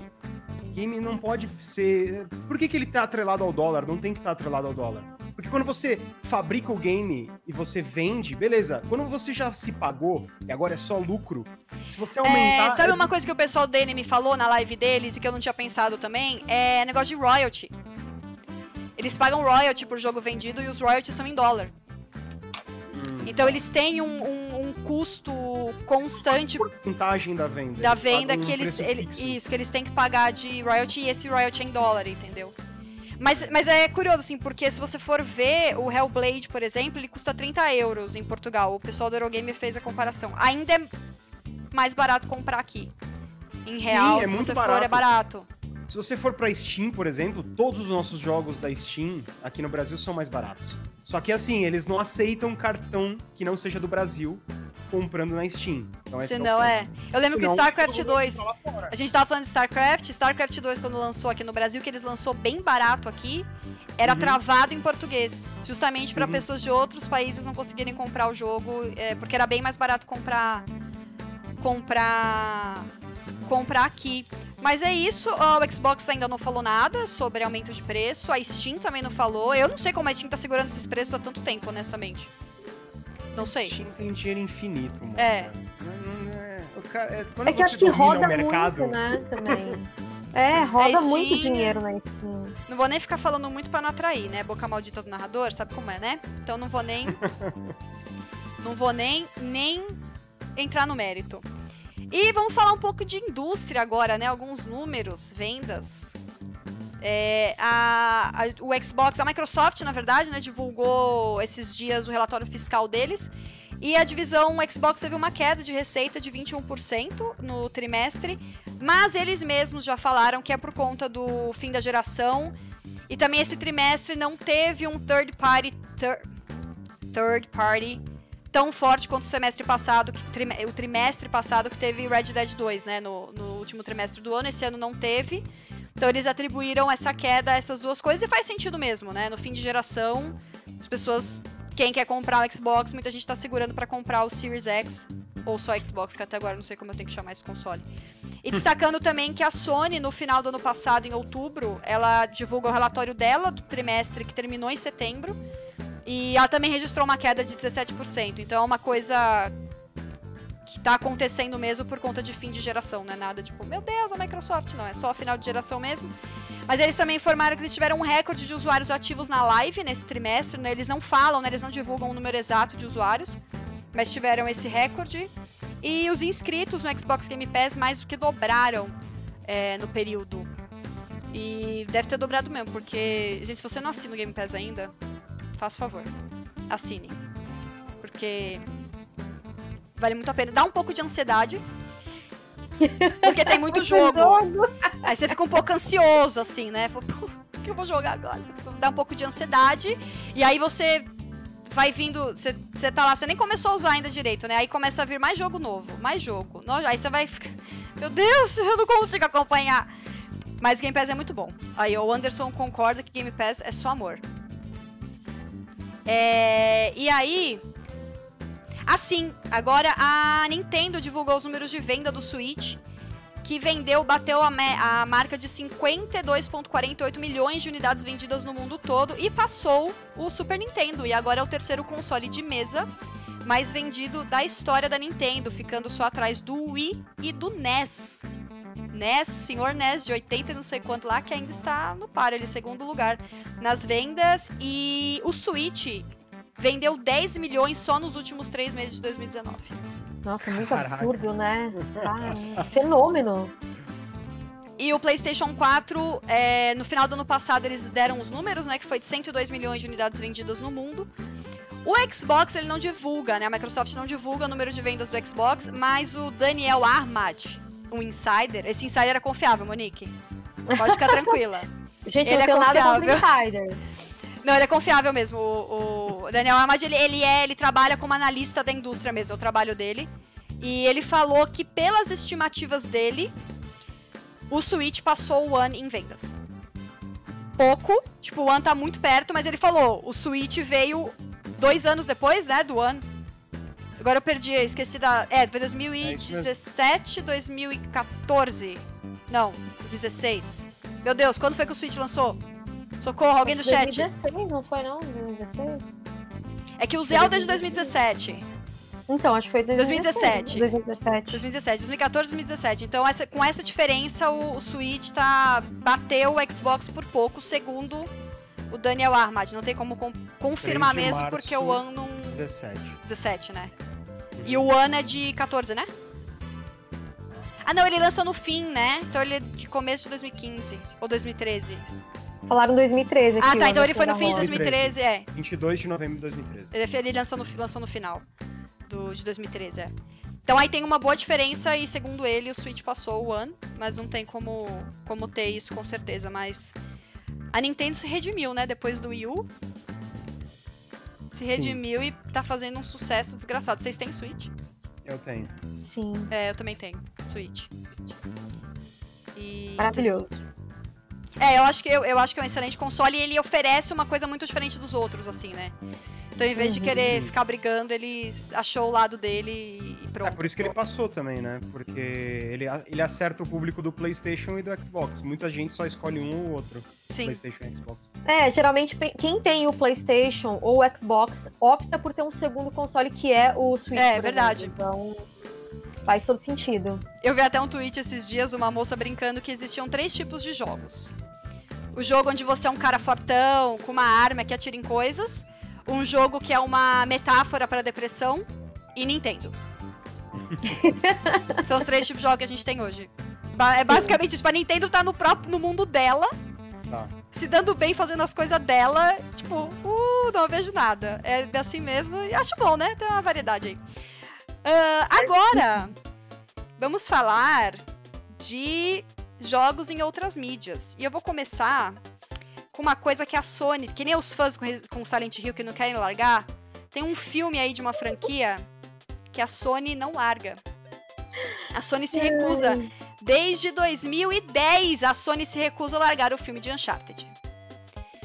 Game não pode ser. Por que, que ele tá atrelado ao dólar? Não tem que estar atrelado ao dólar. Porque quando você fabrica o game e você vende, beleza. Quando você já se pagou e agora é só lucro, se você aumentar. É, sabe uma coisa que o pessoal da me falou na live deles e que eu não tinha pensado também? É negócio de royalty. Eles pagam royalty por jogo vendido e os royalties são em dólar. Hum, Então eles têm um, um- um custo constante porcentagem da venda. da venda pagam que um eles, ele- isso que eles têm que pagar de royalty e esse royalty é em dólar, entendeu? Mas, mas é curioso, assim, porque se você for ver o Hellblade, por exemplo, ele custa 30 euros em Portugal. O pessoal do Eurogame fez a comparação. Ainda é mais barato comprar aqui. Em real, é se você for, é barato. Se você for pra Steam, por exemplo, todos os nossos jogos da Steam aqui no Brasil são mais baratos. Só que assim, eles não aceitam cartão que não seja do Brasil comprando na Steam. Então, Se é o não ponto. é. Eu lembro que Senão, StarCraft todo mundo 2. vai lá fora. A gente tava falando de StarCraft. StarCraft 2, quando lançou aqui no Brasil, que eles lançou bem barato aqui, era Uhum. travado em português. Justamente pra Sim. pessoas de outros países não conseguirem comprar o jogo, é, porque era bem mais barato comprar. comprar. Comprar aqui. Mas é isso, o Xbox ainda não falou nada sobre aumento de preço, a Steam também não falou. Eu não sei como a Steam tá segurando esses preços há tanto tempo, honestamente. Não sei. Steam tem dinheiro infinito, moça. É. Não- não é- o cara- é, É que acho que roda o mercado, muito, né, também. É, roda É, muito dinheiro na Steam. Não vou nem ficar falando muito pra não atrair, né? Boca maldita do narrador, sabe como é, né? Então não vou nem. não vou nem, nem entrar no mérito. E vamos falar um pouco de indústria agora, né? Alguns números, vendas. É, a- a- o Xbox, a Microsoft, na verdade, né, divulgou esses dias o relatório fiscal deles. E a divisão Xbox teve uma queda de receita de 21% no trimestre, mas eles mesmos já falaram que é por conta do fim da geração. E também esse trimestre não teve um third party thir- third party tão forte quanto o semestre passado, que o trimestre passado que teve Red Dead 2, né, no, no último trimestre do ano, esse ano não teve. Então eles atribuíram essa queda a essas duas coisas e faz sentido mesmo, né? No fim de geração, as pessoas, quem quer comprar o Xbox, muita gente tá segurando para comprar o Series X ou só Xbox, que até agora não sei como eu tenho que chamar esse console. E destacando também que a Sony, no final do ano passado, em outubro, ela divulga o relatório dela do trimestre que terminou em setembro. E ela também registrou uma queda de 17%. Então é uma coisa que tá acontecendo mesmo por conta de fim de geração, não é nada tipo, meu Deus, a Microsoft, não, é só final de geração mesmo. Mas eles também informaram que eles tiveram um recorde de usuários ativos na live nesse trimestre, né? Eles não falam, né? Eles não divulgam o número exato de usuários, mas tiveram esse recorde. E os inscritos no Xbox Game Pass mais do que dobraram é, no período. E deve ter dobrado mesmo, porque, gente, se você não assina o Game Pass ainda, faça favor, assine. Porque vale muito a pena. Dá um pouco de ansiedade. Porque tem muito jogo. Aí você fica um pouco ansioso, assim, né? Fala, "Pô, o que eu vou jogar agora? Você dá um pouco de ansiedade. E aí você vai vindo. Você, você tá lá, você nem começou a usar ainda direito, né? Aí começa a vir mais jogo novo, mais jogo. Aí você vai ficar. Meu Deus, eu não consigo acompanhar. Mas Game Pass é muito bom. Aí o Anderson concorda que Game Pass é só amor. É, e aí. Assim, agora a Nintendo divulgou os números de venda do Switch, que vendeu, bateu a, a marca de 52,48 milhões de unidades vendidas no mundo todo e passou o Super Nintendo. E agora é o terceiro console de mesa mais vendido da história da Nintendo, ficando só atrás do Wii e do NES. NES, senhor NES de 80 e não sei quanto lá, que ainda está no par, ele segundo lugar nas vendas. E o Switch vendeu 10 milhões só nos últimos três meses de 2019. Nossa, muito Caraca. absurdo, né? Ah, fenômeno. E o PlayStation 4, é, no final do ano passado, eles deram os números, né? Que foi de 102 milhões de unidades vendidas no mundo. O Xbox, ele não divulga, né? A Microsoft não divulga o número de vendas do Xbox, mas o Daniel Armad, um insider, esse insider é confiável, Monique. Pode ficar tranquila. Gente, Ele é não contra confiável. insider. Não, ele é confiável mesmo. O, o Daniel Ahmad, ele, ele, é, ele trabalha como analista da indústria mesmo, é o trabalho dele. E ele falou que, pelas estimativas dele, o Switch passou o One em vendas. Pouco, tipo, o One tá muito perto, mas ele falou, o Switch veio dois anos depois, né, do One. Agora eu perdi, esqueci da... É, foi 2017, 2014. Não, 2016. Meu Deus, quando foi que o Switch lançou? Socorro, alguém do 2016, chat. 2016, não foi não? 2016? É que o Zelda é de 2017. Então, acho que foi 2017. 2017. 2017, 2014, 2017. Então, essa, com essa diferença, o, o Switch tá, bateu o Xbox por pouco, segundo o Daniel Armad. Não tem como com, confirmar mesmo, março, porque o ano não. 17. 17, né? E o ano é de 14, né? Ah, não, ele lança no fim, né? Então ele é de começo de 2015 ou 2013. Falaram 2013 aqui. Ah, tá. Então ele foi no fim de 2013, é. 22 de novembro de 2013. Ele, ele lançou, no, lançou no final do, de 2013, é. Então aí tem uma boa diferença e, segundo ele, o Switch passou o One, mas não tem como, como ter isso com certeza. Mas a Nintendo se redimiu, né? Depois do Wii U. Se redimiu Sim. e tá fazendo um sucesso desgraçado. Vocês têm Switch? Eu tenho. Sim. É, eu também tenho. Switch. E... Maravilhoso. É, eu acho, que, eu, eu acho que é um excelente console e ele oferece uma coisa muito diferente dos outros, assim, né? Então, em vez de querer uhum. ficar brigando, ele achou o lado dele e pronto. É por isso que ele passou também, né? Porque ele, ele acerta o público do PlayStation e do Xbox. Muita gente só escolhe um ou outro. Sim. PlayStation e Xbox. É, geralmente quem tem o PlayStation ou o Xbox opta por ter um segundo console que é o Switch. É, verdade. Então. Faz todo sentido. Eu vi até um tweet esses dias, uma moça brincando que existiam três tipos de jogos. O jogo onde você é um cara fortão, com uma arma que atira em coisas um jogo que é uma metáfora para depressão e Nintendo. São os três tipos de jogos que a gente tem hoje. É basicamente isso. A Nintendo tá no próprio no mundo dela. Tá. Se dando bem, fazendo as coisas dela. Tipo, uh, não vejo nada. É assim mesmo. E acho bom, né? Tem uma variedade aí. Uh, agora, vamos falar de jogos em outras mídias. E eu vou começar com uma coisa que a Sony, que nem os fãs com Silent Hill que não querem largar, tem um filme aí de uma franquia que a Sony não larga. A Sony se recusa. Desde 2010, a Sony se recusa a largar o filme de Uncharted.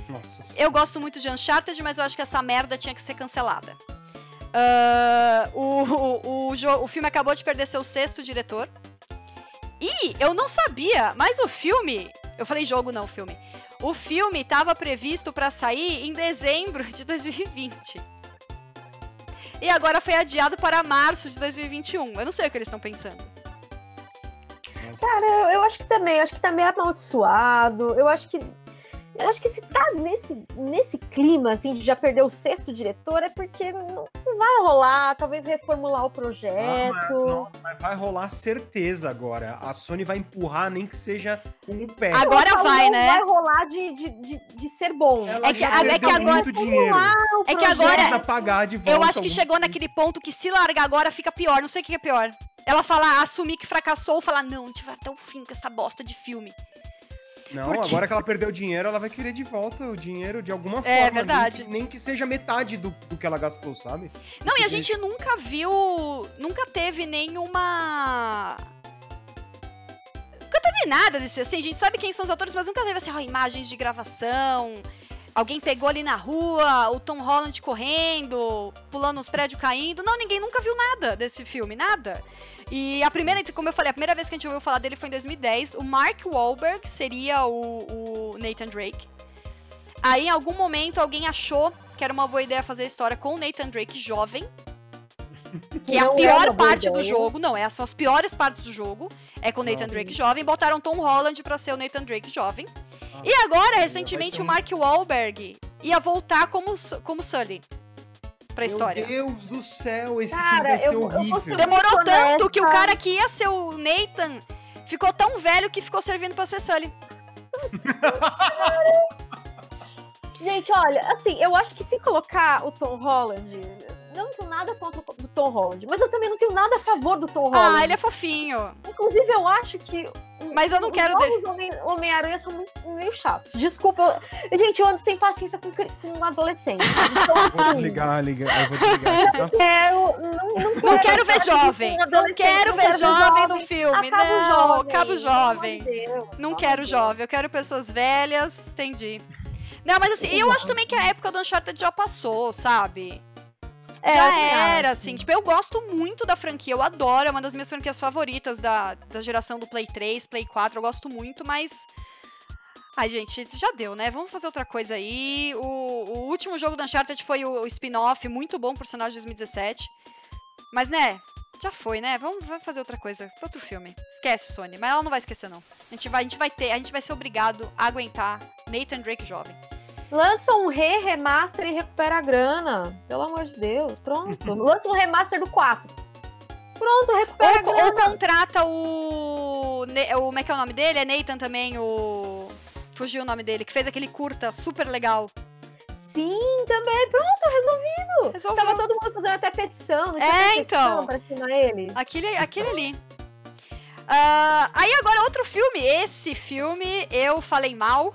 Nossa. Eu gosto muito de Uncharted, mas eu acho que essa merda tinha que ser cancelada. Uh, o, o, o, o filme acabou de perder seu sexto diretor. E eu não sabia, mas o filme. Eu falei jogo, não, filme. O filme estava previsto para sair em dezembro de 2020. E agora foi adiado para março de 2021. Eu não sei o que eles estão pensando. Cara, eu acho que também, eu acho que tá meio amaldiçoado. Eu acho que eu acho que se tá nesse, nesse clima, assim, de já perder o sexto diretor, é porque não, não vai rolar, talvez reformular o projeto. Ah, mas, nossa, mas vai rolar certeza agora. A Sony vai empurrar, nem que seja com o pé. Agora vai, não né? vai rolar de, de, de, de ser bom. Ela é que, é que agora. É que agora. Pagar de volta eu acho que chegou naquele ponto que se largar agora fica pior. Não sei o que é pior. Ela fala, assumir que fracassou, falar, não, a gente vai até o fim com essa bosta de filme. Não, Porque... agora que ela perdeu dinheiro, ela vai querer de volta o dinheiro de alguma é forma. É verdade. Nem que, nem que seja metade do, do, que ela gastou, sabe? Não, e a gente nunca viu. Nunca teve nenhuma. Nunca teve nada desse assim. A gente sabe quem são os autores, mas nunca teve assim, ó, imagens de gravação. Alguém pegou ali na rua, o Tom Holland correndo, pulando os prédios caindo. Não, ninguém nunca viu nada desse filme, nada. E a primeira, como eu falei, a primeira vez que a gente ouviu falar dele foi em 2010. O Mark Wahlberg seria o, o Nathan Drake. Aí, em algum momento, alguém achou que era uma boa ideia fazer a história com o Nathan Drake jovem. Que é a pior é parte do jogo. Não, é, são as piores partes do jogo. É com o Nathan Drake jovem. Botaram Tom Holland pra ser o Nathan Drake jovem. Ah, e agora, recentemente, um... o Mark Wahlberg ia voltar como, como Sully pra história. Meu Deus do céu, esse cara, filme vai eu, horrível. Demorou tanto que o cara que ia ser o Nathan ficou tão velho que ficou servindo pra ser Sully. Gente, olha, assim, eu acho que se colocar o Tom Holland. Eu não tenho nada contra o Tom Holland, mas eu também não tenho nada a favor do Tom Holland. Ah, ele é fofinho. Inclusive, eu acho que Mas eu não os quero Homem- Homem-Aranha são muito, meio chatos. Desculpa. eu- Gente, eu ando sem paciência com, com um adolescente. Então, Eu Vou desligar, ligar, eu vou desligar. tá? quero, não, não Não quero ver jovem. Não quero ver jovem no filme. Acaba o Não, jovem, acaba o pelo amor jovem. de Deus, Não quero amor de jovem, eu quero pessoas velhas, entendi. Não, mas assim, eu acho também que a época do Uncharted já passou, sabe? É, já era, assim. Tipo, eu gosto muito da franquia, eu adoro, é uma das minhas franquias favoritas da, da geração do Play 3, Play 4, eu gosto muito, mas. Ai, gente, já deu, né? Vamos fazer outra coisa aí. O, o último jogo do Uncharted foi o, o spin-off, muito bom, por sinal, de 2017. Mas, né, já foi, né? Vamos, vamos fazer outra coisa, outro filme. Esquece, Sony, mas ela não vai esquecer, não. A gente vai, a gente vai ter, a gente vai ser obrigado a aguentar Nathan Drake jovem. Lança um re, remaster e recupera a grana. Pelo amor de Deus. Pronto. Lança um remaster do 4. Pronto, recupera a Ou, ou grana. contrata o, o. Como é que é o nome dele? É Nathan também, o. Fugiu o nome dele, que fez aquele curta super legal. Sim, também. Pronto, resolvido. Resolveu. Tava todo mundo fazendo até petição. Não tinha É, então. Pra chamar ele. Aquele, aquele ali. Ah, aí agora outro filme. Esse filme eu falei mal.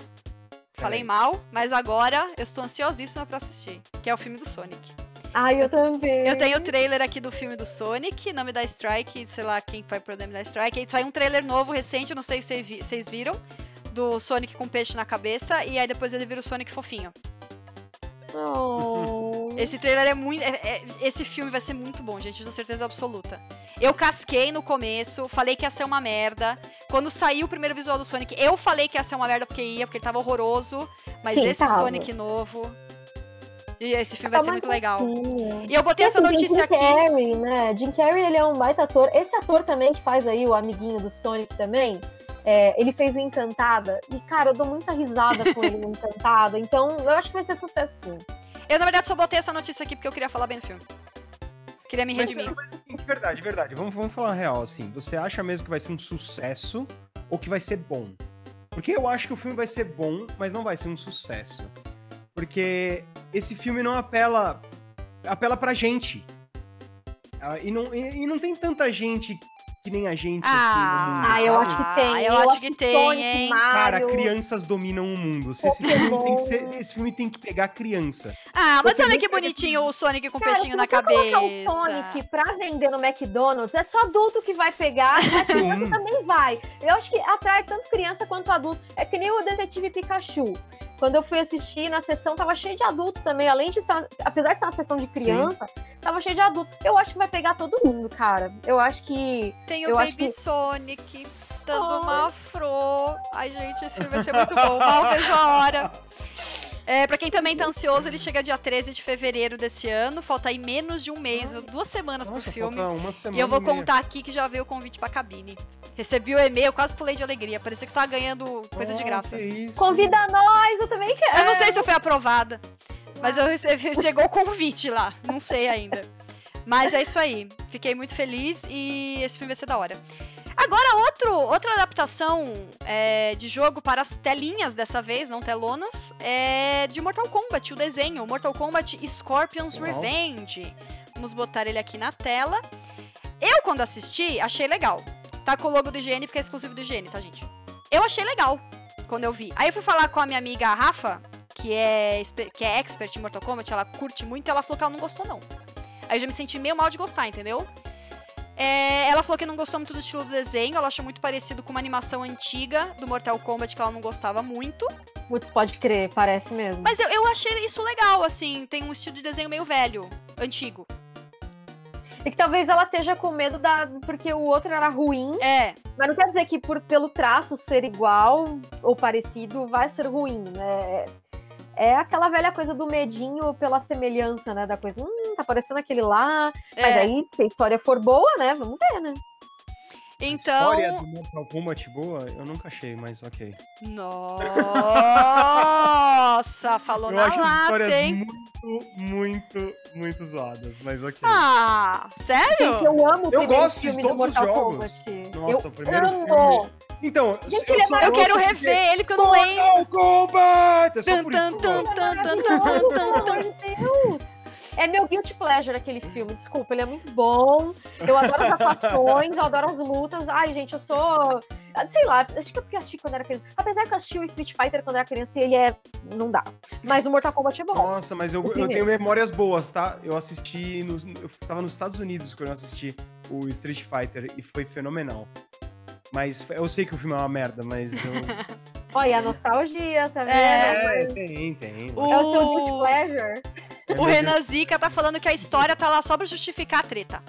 Falei mal, mas agora eu estou ansiosíssima pra assistir. Que é o filme do Sonic. Ai, eu também. Eu tenho o trailer aqui do filme do Sonic, não me dá strike, sei lá quem vai poder me dar strike. Aí saiu um trailer novo, recente, eu não sei se vocês viram, do Sonic com peixe na cabeça, e aí depois ele vira o Sonic fofinho. Oh. Esse trailer é muito. é- é- esse filme vai ser muito bom, gente, com certeza absoluta. Eu casquei no começo, falei que ia ser uma merda. Quando saiu o primeiro visual do Sonic, eu falei que ia ser uma merda porque ia, porque ele tava horroroso. Mas Sim, esse tava. Sonic novo. E esse filme vai Tá ser mais muito legal. E eu botei essa Assim, tem notícia Jim aqui. Carrey, né? Jim Carrey, ele é um baita ator. Esse ator também que faz aí o amiguinho do Sonic também, é, ele fez o Encantada. E, cara, eu dou muita risada com ele no Encantada. Então, eu acho que vai ser sucesso sim. Eu, na verdade, só botei essa notícia aqui porque eu queria falar bem do filme. Queria me Mas, redimir. mas, verdade, de verdade. Vamos, vamos falar real, assim. Você acha mesmo que vai ser um sucesso ou que vai ser bom? Porque eu acho que o filme vai ser bom, mas não vai ser um sucesso. Porque esse filme não apela. apela pra gente. Ah, E não, e, e não tem tanta gente que nem a gente assim no mundo. Ah, eu acho que tem. eu acho que tem, Sonic, hein? Cara, crianças dominam o mundo. Se esse, filme tem que ser- esse filme tem que pegar criança. Ah, mas Porque olha que tem- bonitinho o Sonic com o peixinho se na você cabeça. colocar o Sonic pra vender no McDonald's, é só adulto que vai pegar, mas Sim. criança também vai. Eu acho que atrai tanto criança quanto adulto. É que nem o Detetive Pikachu. Quando eu fui assistir na sessão, tava cheio de adulto também. Além de estar, apesar de ser uma sessão de criança, tava cheio de adulto. Eu acho que vai pegar todo mundo, cara. Eu acho que Tem o Eu Baby que- Sonic dando Ai. uma afro. Ai, gente, esse filme vai ser muito bom. Mal vejo a hora. É, pra quem também tá ansioso, ele chega dia 13 de fevereiro desse ano. Falta aí menos de um mês, duas semanas pro Nossa, filme. falta uma semana E eu vou meia. contar aqui que já veio o convite pra cabine. Recebi o e-mail, quase pulei de alegria. Parecia que tava ganhando coisa de Oh, graça. que isso. convida nós, eu também quero. Eu não sei se eu fui aprovada, mas eu recebi, chegou o convite lá. Não sei ainda. Mas é isso aí. Fiquei muito feliz e esse filme vai ser da hora. Agora, outro, outra adaptação é, de jogo para as telinhas dessa vez, não telonas, é de Mortal Kombat, o desenho. Mortal Kombat Scorpion's Uau. Revenge. Vamos botar ele aqui na tela. Eu, quando assisti, achei legal. Tá com o logo do IGN porque é exclusivo do IGN, tá, gente? Eu achei legal quando eu vi. Aí eu fui falar com a minha amiga Rafa, que é, que é expert em Mortal Kombat, ela curte muito, e ela falou que ela não gostou, não. Aí eu já me senti meio mal de gostar, entendeu? É, ela falou que não gostou muito do estilo do desenho, ela achou muito parecido com uma animação antiga do Mortal Kombat que ela não gostava muito. Putz, pode crer, parece mesmo. Mas eu, eu achei isso legal, assim, tem um estilo de desenho meio velho, antigo. E que talvez ela esteja com medo da. Porque o outro era ruim. É, Mas não quer dizer que por, pelo traço ser igual ou parecido vai ser ruim, né? É aquela velha coisa do medinho pela semelhança, né? Da coisa. Hum, tá parecendo aquele lá. Mas é. aí, se a história for boa, né? Vamos ver, né? Então. História do Mortal Kombat boa, eu nunca achei, mas ok. Nossa, falou eu na acho as lata, histórias hein? muito, muito, muito zoadas, mas ok. Ah, sério? Gente, eu amo o Eu gosto de filme do todos os jogos. Kombat. Nossa, eu o primeiro amo. filme- Então, Gente, eu, é Eu quero porque- rever ele porque eu não lembro. Mortal Kombat! É só Tan, por tan, isso que tan, tan, tan, tan, tan, tan. de. É meu guilty pleasure aquele filme, desculpa, ele é muito bom. Eu adoro as atuações, eu adoro as lutas. Ai, gente, eu sou. Sei lá, acho que é porque eu assisti quando era criança. Apesar que eu assisti o Street Fighter quando era criança e ele é. Não dá. Mas o Mortal Kombat é bom. Nossa, mas eu, eu tenho memórias boas, tá? Eu assisti. No, eu tava nos Estados Unidos quando eu assisti o Street Fighter e foi fenomenal. Mas eu sei que o filme é uma merda, mas eu. Olha, a nostalgia, tá vendo? É, tem, tem. O... É o seu guilty pleasure. É o Renan Zica tá falando que a história tá lá só pra justificar a treta.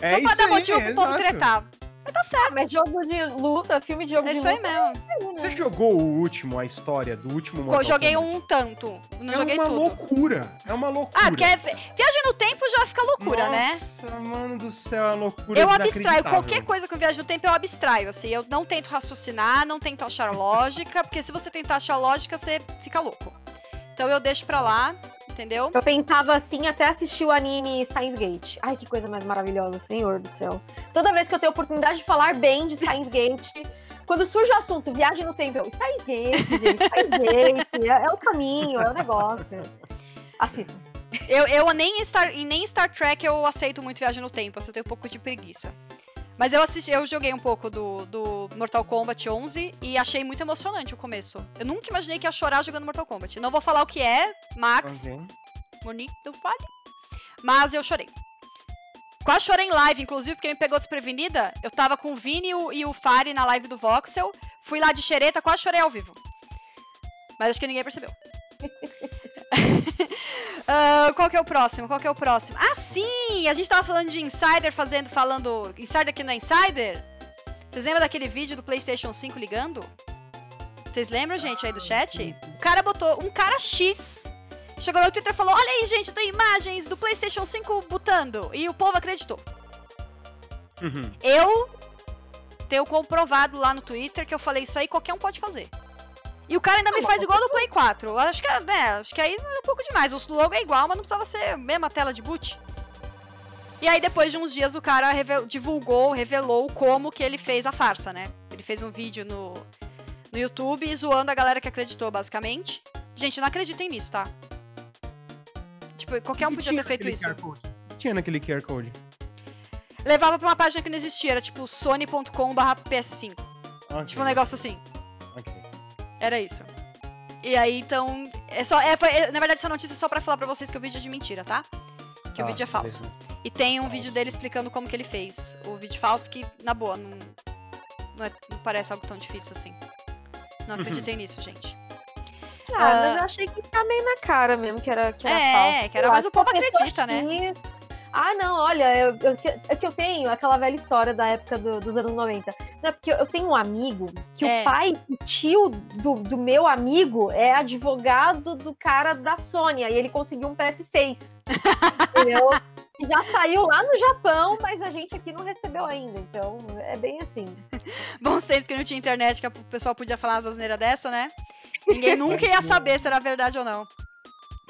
É só pra dar aí, motivo pro povo exato. tretar. Mas tá certo. Ah, mas jogo de luta, filme de jogo É de isso aí luta. mesmo. Você jogou o último, a história do último Mortal Eu joguei Kombat? um tanto. Não é joguei uma tudo. loucura. É uma loucura. Ah, porque é... viagem no tempo já fica loucura, né? Nossa, mano do céu, é uma loucura Eu abstraio. Qualquer coisa com viagem no tempo, eu abstraio. Assim, eu não tento raciocinar, não tento achar lógica, porque se você tentar achar lógica, você fica louco. Então eu deixo pra lá, entendeu? Eu pensava assim até assistir o anime Steins Gate. Ai, que coisa mais maravilhosa, senhor do céu. Toda vez que eu tenho oportunidade de falar bem de Steins Gate, quando surge o assunto viagem no tempo, eu, Steins Gate, gente, Steins Gate, é, é o caminho, é o negócio. Assista. Eu, eu nem, Star, nem Star Trek eu aceito muito viagem no tempo, assim, eu tenho um pouco de preguiça. Mas eu assisti, eu joguei um pouco do, do Mortal Kombat 11 e achei muito emocionante o começo. Eu nunca imaginei que ia chorar jogando Mortal Kombat. Não vou falar o que é, Max, Ok. Monique, não fale. Mas eu chorei. Quase chorei em live, inclusive, porque me pegou desprevenida. Eu tava com o Vini e o, e o Fari na live do Voxel. Fui lá de xereta, quase chorei ao vivo. Mas acho que ninguém percebeu. Ah, qual que é o próximo? Qual que é o próximo? Ah, sim! A gente tava falando de Insider fazendo, falando. Insider aqui no Insider? Vocês lembram daquele vídeo do PlayStation 5 ligando? Vocês lembram, gente, aí do chat? O cara botou. Um cara X chegou no Twitter e falou: Olha aí, gente, tem imagens do PlayStation 5 botando. E o povo acreditou. Uhum. Eu tenho comprovado lá no Twitter que eu falei isso aí, qualquer um pode fazer. E o cara ainda me faz igual no Play 4. Eu Acho que, é, né, acho que aí é um pouco demais. O logo é igual, mas não precisava ser a mesma tela de boot. E aí, depois de uns dias, o cara revel- divulgou, revelou como que ele fez a farsa, né? Ele fez um vídeo no, no YouTube zoando a galera que acreditou, basicamente. Gente, não acreditem nisso, tá? Tipo, qualquer um podia ter feito isso. Tinha naquele QR Code? Levava pra uma página que não existia, era tipo sony.com/ps5. Ok, Tipo um negócio assim. Era isso. E aí, então. É só, é, foi- é, na verdade, essa notícia é só pra falar pra vocês que o vídeo é de mentira, tá? Que o Tá, vídeo é falso. beleza. E tem um vídeo dele explicando como que ele fez. O vídeo falso que, na boa, não, não, é- não parece algo tão difícil assim. Não acreditem nisso, gente. Ah, Ah. mas eu achei que tá meio na cara mesmo que era, que era É, falso. que era- mas o povo acredita, né? Ah, não, olha, eu, eu, que- é que eu tenho aquela velha história da época do- dos anos 90. Não, porque eu tenho um amigo que É. o pai, o tio do, do meu amigo é advogado do cara da Sony. E ele conseguiu um PS6. entendeu? Já saiu lá no Japão, mas a gente aqui não recebeu ainda. Então, é bem assim. Bons tempos que não tinha internet, que o pessoal podia falar umas asneiras dessa, né? Ninguém nunca ia saber se era verdade ou não.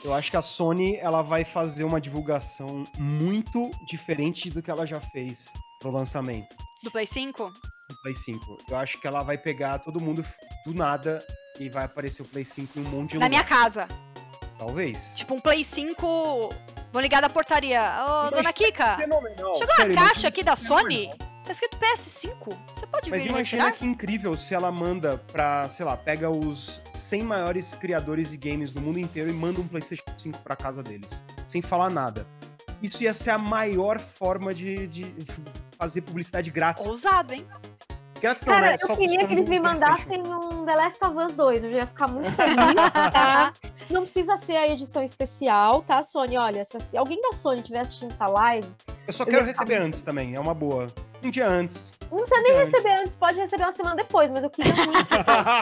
Eu acho que a Sony ela vai fazer uma divulgação muito diferente do que ela já fez no lançamento Do Play 5? do Play 5. Eu acho que ela vai pegar todo mundo do nada e vai aparecer o Play 5 em um monte de Na minha lugar. casa. Talvez. Tipo, um Play 5. Vou ligar da portaria. Ô, dona Kika, Fenomenal. chegou a sério, caixa imagina aqui da Sony? fenomenal. Tá escrito PS5. Você pode Mas vir imagina que incrível se ela manda pra, sei lá, pega os 100 maiores criadores de games do mundo inteiro e manda um PlayStation 5 pra casa deles, sem falar nada. Isso ia ser a maior forma de, de fazer publicidade grátis. Ousado, hein? Grátis não, Cara, né? eu Só queria que eles me mandassem um The Last of Us 2. Eu já ia ficar muito feliz, tá? Não precisa ser a edição especial, tá, Sony? Olha, se alguém da Sony estiver assistindo essa live, Eu só Eu quero receber antes também, é uma boa. Um dia antes. não precisa nem receber antes, pode receber uma semana depois, mas eu queria muito.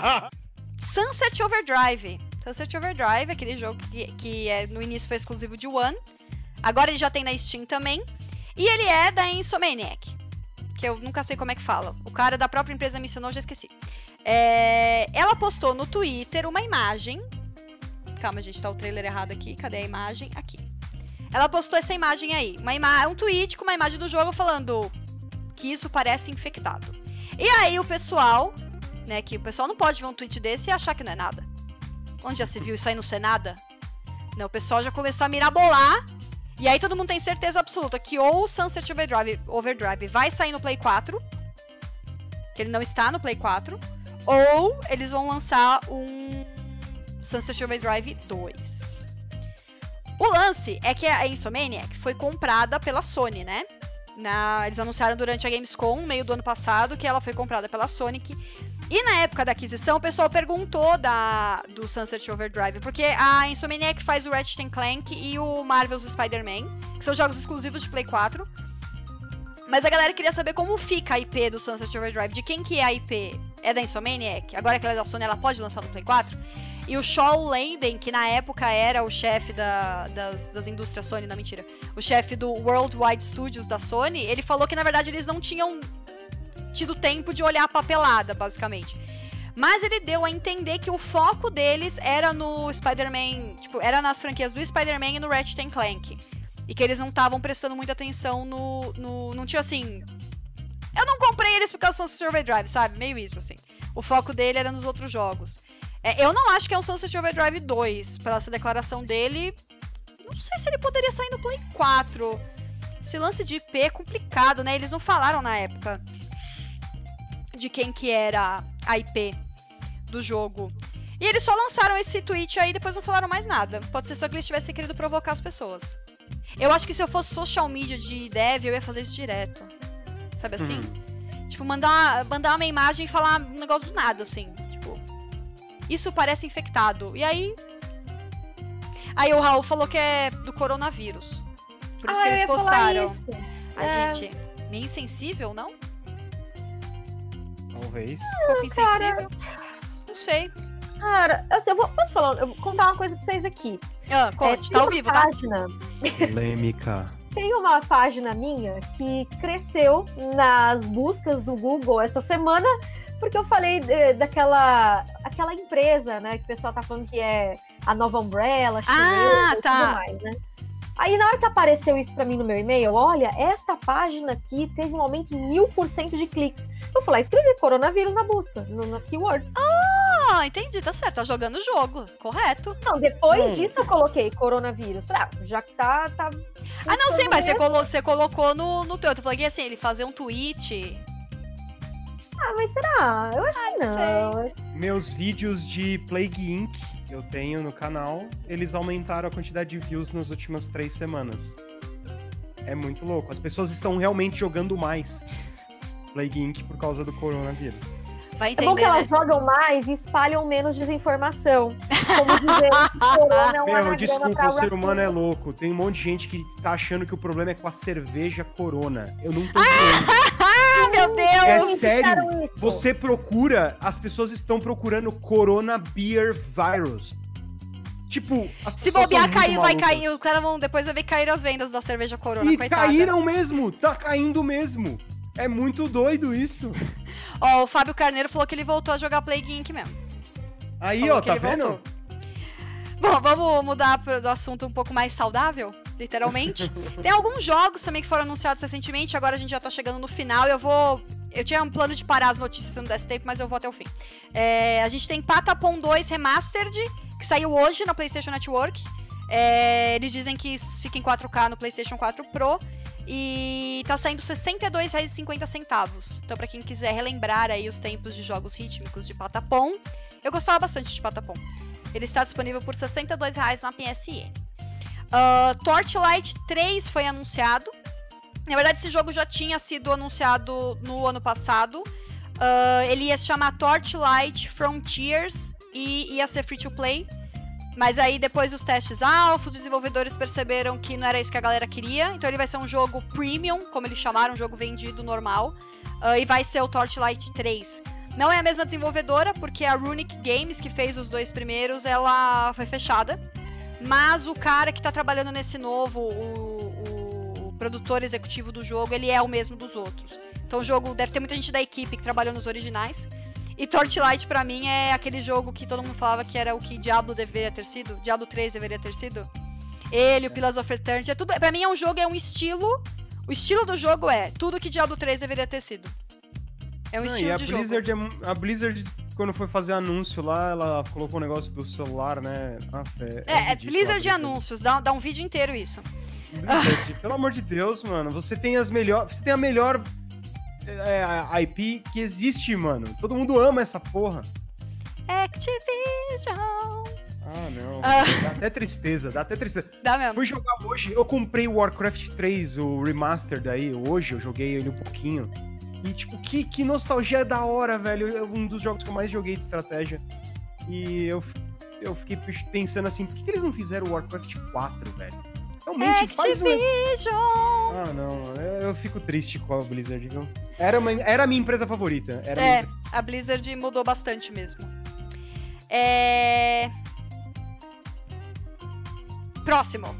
Sunset Overdrive. Sunset Overdrive, aquele jogo que, que é, no início foi exclusivo de One. Agora ele já tem na Steam também. E ele é da Insomaniac. Que eu nunca sei como é que fala. O cara da própria empresa me ensinou, já esqueci. É, ela postou no Twitter uma imagem. Calma, gente, tá o trailer errado aqui. Cadê a imagem? Aqui. Ela postou essa imagem aí. Uma ima um tweet com uma imagem do jogo falando que isso parece infectado. E aí o pessoal, né, que o pessoal não pode ver um tweet desse e achar que não é nada. Onde já se viu isso aí no Senada? Não, o pessoal já começou a mirabolar. E aí todo mundo tem certeza absoluta que ou o Sunset Overdrive, Overdrive vai sair no Play 4, que ele não está no Play 4, ou eles vão lançar um Sunset Overdrive 2. O lance é que a Insomniac foi comprada pela Sony, né? Na, eles anunciaram durante a Gamescom, meio do ano passado, que ela foi comprada pela Sonic. E na época da aquisição, o pessoal perguntou da, do Sunset Overdrive, porque a Insomniac faz o Ratchet Clank e o Marvel's Spider-Man, que são jogos exclusivos de Play 4. Mas a galera queria saber como fica a IP do Sunset Overdrive, de quem que é a IP. É da Insomniac? Agora que ela é da Sony, ela pode lançar no Play 4? E o Shaw Landen, que na época era o chefe da, das, das indústrias Sony, não mentira, o chefe do Worldwide Studios da Sony, ele falou que na verdade eles não tinham tido tempo de olhar a papelada, basicamente. Mas ele deu a entender que o foco deles era no Spider-Man, tipo, era nas franquias do Spider-Man e no Ratchet Clank. E que eles não estavam prestando muita atenção no, no. Não tinha assim. Eu não comprei eles por causa do Sunset Overdrive, sabe? Meio isso, assim. O foco dele era nos outros jogos. É, eu não acho que é um Sunset Overdrive 2, pela essa declaração dele. Não sei se ele poderia sair no Play 4. Esse lance de IP é complicado, né? Eles não falaram na época de quem que era a IP do jogo. E eles só lançaram esse tweet aí e depois não falaram mais nada. Pode ser só que eles tivessem querido provocar as pessoas. Eu acho que se eu fosse social media de dev, eu ia fazer isso direto. Sabe assim? Uhum. Tipo, mandar, mandar uma imagem e falar um negócio do nada, assim. Isso parece infectado. E aí. Aí o Raul falou que é do coronavírus. Por isso ah, que eles postaram. A é... gente, meio insensível, não? Talvez. Um pouco insensível. Não sei. Cara, assim, eu vou, posso falar, eu vou contar uma coisa pra vocês aqui. Ah, conte, é, tá ao vivo, tá? página, tá? Polêmica. Tem uma página minha que cresceu nas buscas do Google essa semana porque eu falei de, daquela aquela empresa, né, que o pessoal tá falando que é a nova Umbrella, chinesa ah, tá. e tudo mais, né? Aí na hora que apareceu isso para mim no meu e-mail, olha, esta página aqui teve um aumento em mil por cento de cliques. Eu falei, ah, escrevi coronavírus na busca, no, nas keywords. Ah, entendi, tá certo, tá jogando o jogo, correto. Não, depois hum. disso eu coloquei coronavírus. Falei, ah, já que tá. tá ah, não, sim, mas você, colo você colocou no, no teu. Eu falei assim, ele fazer um tweet ah, mas será? Eu acho ah, que não. não. Meus vídeos de Plague Inc. que eu tenho no canal, eles aumentaram a quantidade de views nas últimas três semanas. É muito louco. As pessoas estão realmente jogando mais Plague Inc. por causa do coronavírus. Vai entender, é bom que elas né? jogam mais e espalham menos desinformação. Como dizer que corona é um Meu, desculpa, o ser humano é louco. Tem um monte de gente que tá achando que o problema é com a cerveja corona. Eu não tô entendendo. Ah, meu Deus! É sério. Você procura, as pessoas estão procurando Corona Beer Virus. Tipo, as Se bobear, caiu, vai cair. Os caras vão depois vai ver cair as vendas da cerveja Corona. E coitada. caíram mesmo, tá caindo mesmo. É muito doido isso. ó, o Fábio Carneiro falou que ele voltou a jogar Plague Inc mesmo. Aí, falou ó, tá vendo? Voltou. Bom, vamos mudar pro, do assunto um pouco mais saudável, literalmente. Tem alguns jogos também que foram anunciados recentemente, agora a gente já tá chegando no final. Eu vou. Eu tinha um plano de parar as notícias não desse tempo, mas eu vou até o fim. É, a gente tem Patapon 2 Remastered, que saiu hoje na PlayStation Network. É, eles dizem que fica em 4K no PlayStation 4 Pro. E tá saindo R$ 62,50. Então, para quem quiser relembrar aí os tempos de jogos rítmicos de Patapom, eu gostava bastante de Patapom. Ele está disponível por R$ 62,00 na PSN. Uh, Torchlight 3 foi anunciado. Na verdade, esse jogo já tinha sido anunciado no ano passado. Uh, ele ia se chamar Torchlight Frontiers e ia ser free to play. Mas aí, depois dos testes alfa, os desenvolvedores perceberam que não era isso que a galera queria. Então, ele vai ser um jogo premium, como eles chamaram, um jogo vendido normal. Uh, e vai ser o Torchlight 3. Não é a mesma desenvolvedora, porque a Runic Games, que fez os dois primeiros, ela foi fechada. Mas o cara que tá trabalhando nesse novo, o, o produtor executivo do jogo, ele é o mesmo dos outros. Então o jogo deve ter muita gente da equipe que trabalhou nos originais. E Torchlight, para mim, é aquele jogo que todo mundo falava que era o que Diablo deveria ter sido. Diablo 3 deveria ter sido. Ele, o Pillars of Eternity, é tudo. Pra mim é um jogo, é um estilo. O estilo do jogo é tudo que Diablo 3 deveria ter sido. É um estilo e a de Blizzard jogo. É, a Blizzard, quando foi fazer anúncio lá, ela colocou o um negócio do celular, né? Ah, é, é, é Blizzard de anúncios, dá, dá um vídeo inteiro isso. Blizzard, pelo amor de Deus, mano, você tem as melhores. Você tem a melhor é, a IP que existe, mano. Todo mundo ama essa porra. Activision. Ah, não. Ah. Dá até tristeza, dá até tristeza. Dá mesmo. Fui jogar hoje, eu comprei o Warcraft 3, o remaster daí, hoje eu joguei ele um pouquinho. E, tipo, que, que nostalgia da hora, velho. É um dos jogos que eu mais joguei de estratégia. E eu, eu fiquei pensando assim, por que, que eles não fizeram o Warcraft 4, velho? Realmente, faz um... Activision. Ah, não, eu, eu fico triste com a Blizzard, viu? Era, uma, era a minha empresa favorita. Era a minha É, a Blizzard mudou bastante mesmo. É... Próximo.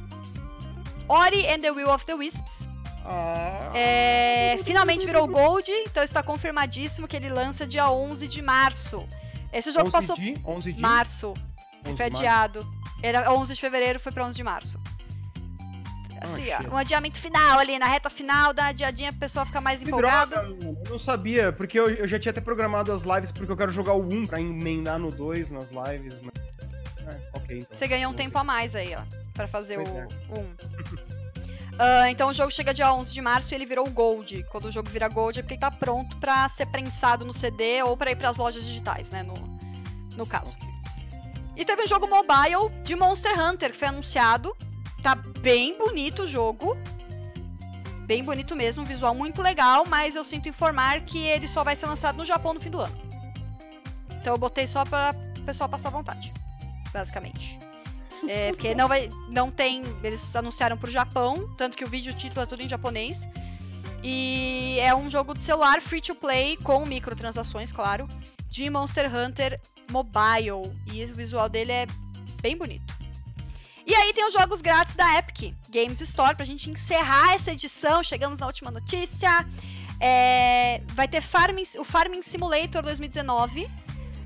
Ori and the Will of the Wisps. Ah, É, finalmente virou Gold, então está confirmadíssimo que ele lança dia 11 de março. Esse jogo 11 passou de, 11 de, março, 11 foi março. adiado. Era 11 de fevereiro, foi para 11 de março. Assim, ó, um adiamento final ali, na reta final, dá uma adiadinha pra pessoa ficar mais mano, eu não sabia, porque eu, eu já tinha até programado as lives, porque eu quero jogar o 1 pra emendar no 2 nas lives, mas... É, ok, então. Você ganhou um tempo a mais aí, ó, pra fazer Pois o, é. o 1. Ah, então o jogo chega dia 11 de março e ele virou Gold. Quando o jogo vira Gold é porque ele tá pronto pra ser prensado no CD ou pra ir pras lojas digitais, né, no, no caso. E teve um jogo mobile de Monster Hunter que foi anunciado. Tá bem bonito o jogo. Bem bonito mesmo, um visual muito legal, mas eu sinto informar que ele só vai ser lançado no Japão no fim do ano. Então eu botei só para o pessoal passar vontade, basicamente. É, porque não vai, não tem, eles anunciaram pro Japão, tanto que o vídeo título é tudo em japonês. E é um jogo de celular free to play com microtransações, claro, de Monster Hunter Mobile. E o visual dele é bem bonito. E aí tem os jogos grátis da Epic Games Store pra gente encerrar essa edição. Chegamos na última notícia. É, vai ter Farming, o Farming Simulator 2019.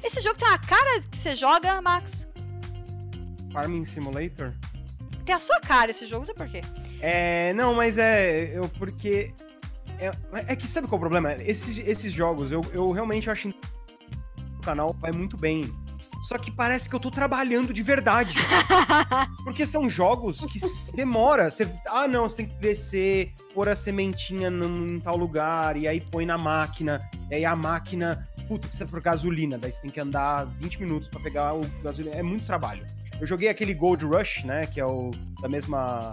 Esse jogo tem uma cara que você joga, Max. Farming Simulator? Tem a sua cara esse jogo, não sei por quê. É, não, mas é, eu, porque... É, é que sabe qual é o problema? Esses, esses jogos, eu, eu realmente acho que o canal vai muito bem. Só que parece que eu tô trabalhando de verdade. Porque são jogos que demora. Você, ah, não, você tem que descer, pôr a sementinha num, em tal lugar, e aí põe na máquina, e aí a máquina, puta, precisa por gasolina, daí você tem que andar 20 minutos pra pegar o gasolina. É muito trabalho. Eu joguei aquele Gold Rush, né, que é o da mesma.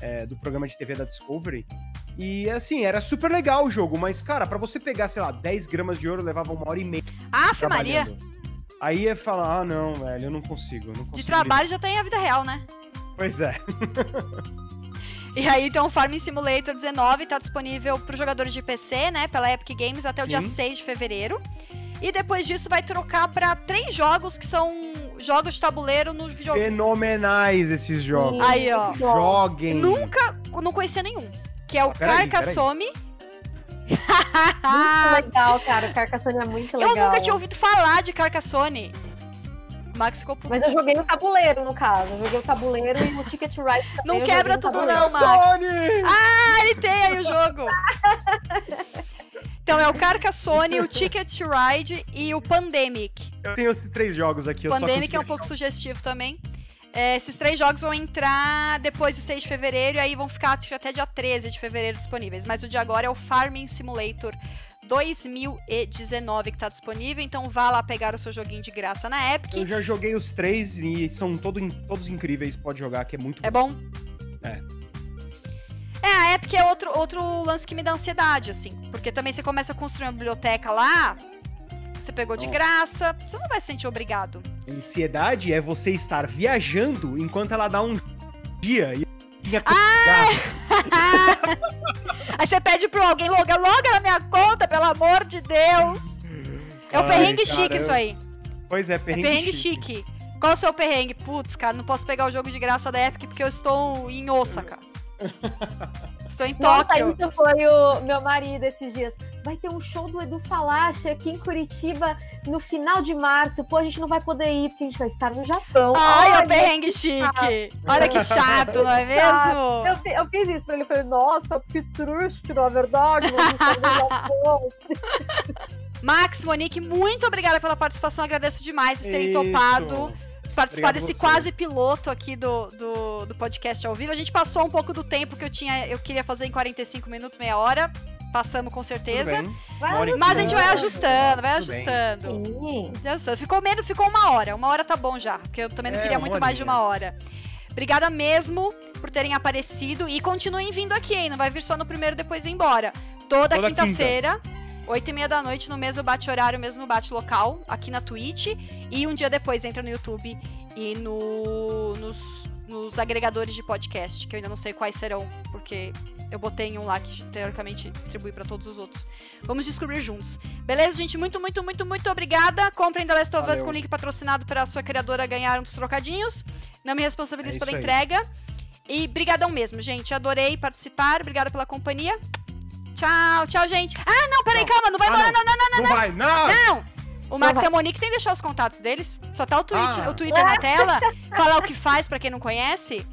é, do programa de TV da Discovery. E assim, era super legal o jogo, mas, cara, pra você pegar, sei lá, 10 gramas de ouro levava uma hora e meia. Aff, Maria. Aí ia falar, ah, não, velho, eu não consigo. Eu não consigo De trabalho já tem a vida real, né? lidar." Pois é. E aí tem o Farming Simulator 19, tá disponível para os jogadores de PC, né? Pela Epic Games até o dia Sim. 6 de fevereiro. E depois disso vai trocar para três jogos que são jogos de tabuleiro no videogame. Fenomenais esses jogos. Aí, ó. Joguem. Nunca, não conhecia nenhum. Que é o Ah, peraí, Carcassonne. Muito legal, cara. O Carcassonne é muito Eu legal. nunca tinha ouvido falar de Carcassonne. Max ficou puto. Mas eu joguei no tabuleiro, no caso. Eu joguei o tabuleiro e o Ticket Ride também. Não eu quebra tudo não, Max. Sony! Ah, ele tem aí o jogo. Então é o Carcassonne, o Ticket to Ride e o Pandemic. Eu tenho esses três jogos aqui. Eu Pandemic é um pouco sugestivo também. É, esses três jogos vão entrar depois de 6 de fevereiro e aí vão ficar até dia 13 de fevereiro disponíveis. Mas o de agora é o Farming Simulator 2019 que tá disponível, então vá lá pegar o seu joguinho de graça na Epic. Eu já joguei os três e são todo, todos incríveis. Pode jogar, que é muito É bom? É. É, a Epic é outro, outro lance que me dá ansiedade, assim. Porque também você começa a construir uma biblioteca lá, você pegou de graça, você não vai se sentir obrigado. Ansiedade é você estar viajando enquanto ela dá um dia e que Aí você pede pra alguém, loga, loga na minha conta, pelo amor de Deus. É o perrengue cara, chique isso aí. Pois é, É perrengue, perrengue chique. Qual é o seu perrengue? Putz, cara, não posso pegar o jogo de graça da Epic porque eu estou em Osaka. estou em Nossa, Tóquio. isso foi o meu marido esses dias. Vai ter um show do Edu Falache aqui em Curitiba no final de março. Pô, a gente não vai poder ir porque a gente vai estar no Japão. Ai, é Olha, o perrengue chique. Olha que chato, não é mesmo? Eu, eu fiz isso pra ele. Eu falei, nossa, que triste, na verdade. No Japão. Max, Monique, muito obrigada pela participação. Agradeço demais vocês terem Isso. topado participar Obrigado desse quase piloto aqui do, do, do podcast ao vivo. A gente passou um pouco do tempo que eu tinha, eu queria fazer em 45 minutos, meia hora. passamos com certeza. Mas a gente vai ajustando. ajustando, vai ajustando. Ficou menos, ficou uma hora. Uma hora tá bom já, porque eu também não É, queria muito mais de uma hora. Obrigada mesmo por terem aparecido e continuem vindo aqui, hein? Não vai vir só no primeiro depois ir embora. Toda, Toda quinta-feira, oito e meia da noite, no mesmo bate-horário, mesmo bate-local, aqui na Twitch. E um dia depois entra no YouTube e no, nos, nos agregadores de podcast, que eu ainda não sei quais serão, porque eu botei em um lá que teoricamente distribui pra todos os outros. Vamos descobrir juntos. Beleza, gente? Muito, muito, muito, muito obrigada. Comprem The Last of Us com link patrocinado para sua criadora ganhar uns trocadinhos. Não me responsabilizo É pela aí. entrega. E brigadão mesmo, gente. Adorei participar. Obrigada pela companhia. Tchau, tchau, gente. Ah, não, peraí, Não. calma. Não vai Ah, embora, não, não, não. Não vai, não! não. O Max e a Monique tem que deixar os contatos deles. Só tá o, tweet, Ah. o Twitter na tela. Falar o que faz pra quem não conhece.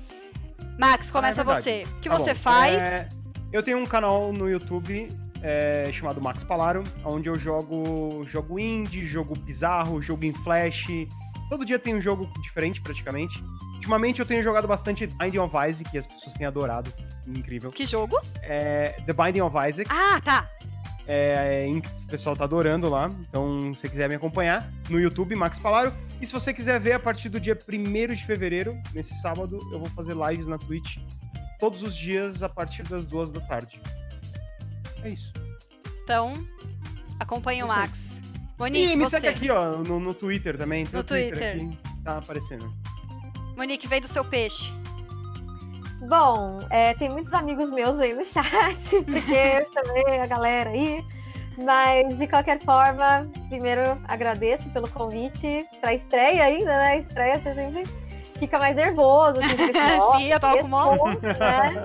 Max, começa Ah, é você. O que Tá você bom. faz? É, eu tenho um canal no YouTube é, chamado Max Palaro, onde eu jogo jogo indie, jogo bizarro, jogo em flash. Todo dia tem um jogo diferente, praticamente. Ultimamente eu tenho jogado bastante Binding of Isaac, que as pessoas têm adorado. Incrível. Que jogo? É, The Binding of Isaac. Ah, tá. É, o pessoal tá adorando lá. Então, se você quiser me acompanhar no YouTube, Max Palaro. E se você quiser ver a partir do dia 1 de fevereiro, nesse sábado, eu vou fazer lives na Twitch todos os dias a partir das duas da tarde. É isso. Então, acompanhe o. Max. Monique, e me você. segue aqui, ó, no, no Twitter também. Tem No o Twitter, Twitter. aqui, tá aparecendo. Monique, vem do seu peixe. Bom, é, tem muitos amigos meus aí no chat, porque eu chamei a galera aí. Mas, de qualquer forma, primeiro agradeço pelo convite pra estreia ainda, né? Estreia você sempre fica mais nervoso. Assim, você, ó, Sim, eu tava com responsa, né?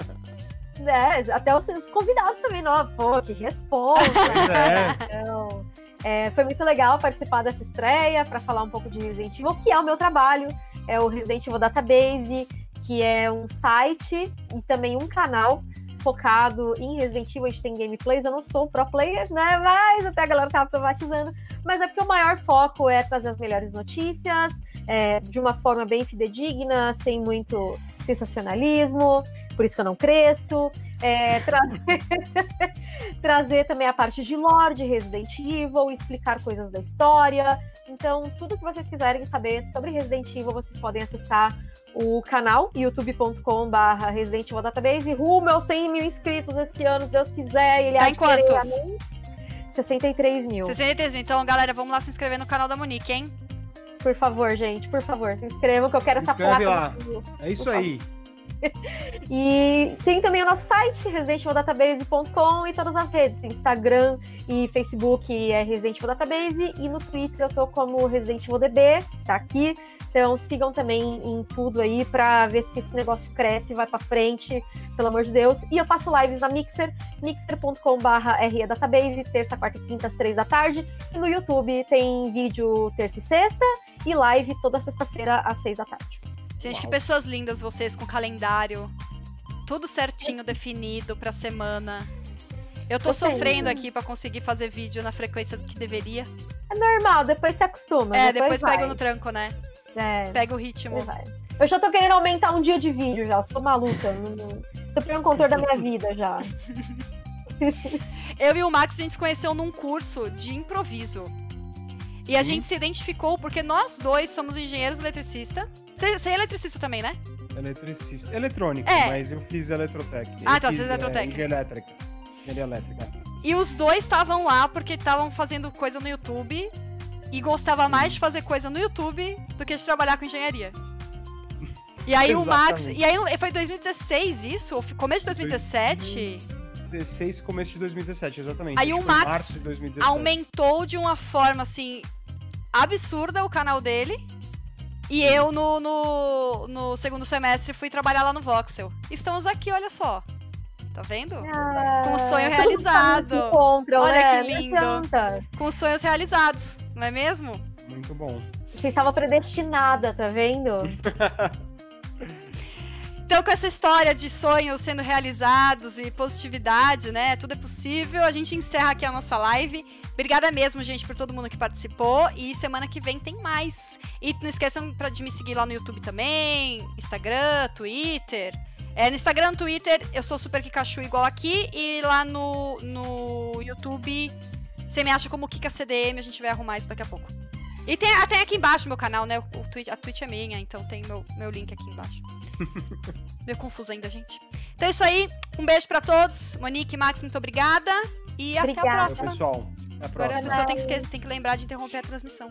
É, até os os convidados também, não, pô, que responsa. Pois é. Então, é, foi muito legal participar dessa estreia para falar um pouco de Resident Evil, que é o meu trabalho, é o Resident Evil Database, que é um site e também um canal focado em Resident Evil. A gente tem gameplays, eu não sou pro player, né? Mas até a galera tá privatizando. Mas é porque o maior foco é trazer as melhores notícias é, de uma forma bem fidedigna, sem muito sensacionalismo, por isso que eu não cresço. É, trazer, trazer também a parte de lore de Resident Evil, explicar coisas da história. Então, tudo que vocês quiserem saber sobre Resident Evil, vocês podem acessar o canal youtube.com/barra Resident Evil Database. Rumo aos 100 mil inscritos esse ano, se Deus quiser. Ele Tá em quantos? amém? 63 mil. 63 mil. Então, galera, vamos lá se inscrever no canal da Monique, hein? Por favor, gente, por favor, se inscrevam que eu quero Se essa placa. lá. É isso aí. E tem também o nosso site, residentevildatabase.com e todas as redes, Instagram e Facebook é Resident Database e no Twitter eu tô como Resident Evil que tá aqui. Então sigam também em tudo aí pra ver se esse negócio cresce, vai pra frente, pelo amor de Deus. E eu faço lives na Mixer, mixer.com/re database, terça, quarta e quinta às três da tarde. E no YouTube tem vídeo terça e sexta e live toda sexta-feira às seis da tarde. Gente, que Uau. pessoas lindas vocês com calendário. Tudo certinho, definido pra semana. Eu tô Eu tenho. sofrendo aqui pra conseguir fazer vídeo na frequência que deveria. É normal, depois se acostuma. é, depois vai. pega no tranco, né? É, Pega o ritmo. depois. Eu já tô querendo aumentar um dia de vídeo já, sou maluca. não- Tô pegando controle da minha vida já. Eu e o Max, a gente se conheceu num curso de improviso. E a gente se identificou porque nós dois somos engenheiros eletricistas. Você é eletricista também, né? Eletricista. Eletrônico, É. mas eu fiz eletrotec. Ah, Eu tá, fiz, você fez é, eletrotec. Engenharia elétrica. Engenharia elétrica. E os dois estavam lá porque estavam fazendo coisa no YouTube e gostava mais de fazer coisa no YouTube do que de trabalhar com engenharia. E aí o Max. E aí foi 2016 isso? Ou começo de 2017? 16, começo de 2017, exatamente. Aí o Max março de 2017. Aumentou de uma forma assim. absurda o canal dele. E eu, no, no, no segundo semestre, fui trabalhar lá no Voxel. Estamos aqui, olha só. Tá vendo? Com o sonho realizado. encontram, Olha né? que lindo. Com os sonhos realizados, não é mesmo? Muito bom. Você estava predestinada, tá vendo? Então, com essa história de sonhos sendo realizados e positividade, né? Tudo é possível. A gente encerra aqui a nossa live. Obrigada mesmo, gente, por todo mundo que participou. E semana que vem tem mais. E não esqueçam de me seguir lá no YouTube também, Instagram, Twitter. É, no Instagram, Twitter, eu sou Super Kikachu igual aqui. E lá no, no YouTube, você me acha como Kika CDM, a gente vai arrumar isso daqui a pouco. E tem até aqui embaixo meu canal, né? O, o Twitch, a Twitch é minha, então tem meu, meu link aqui embaixo. Meio confuso ainda, gente. Então é isso aí. Um beijo pra todos. Monique, Max, muito obrigada. E Obrigada. até a próxima. pessoal. Até a próxima. Agora a pessoa tem que, esquecer, tem que lembrar de interromper a transmissão.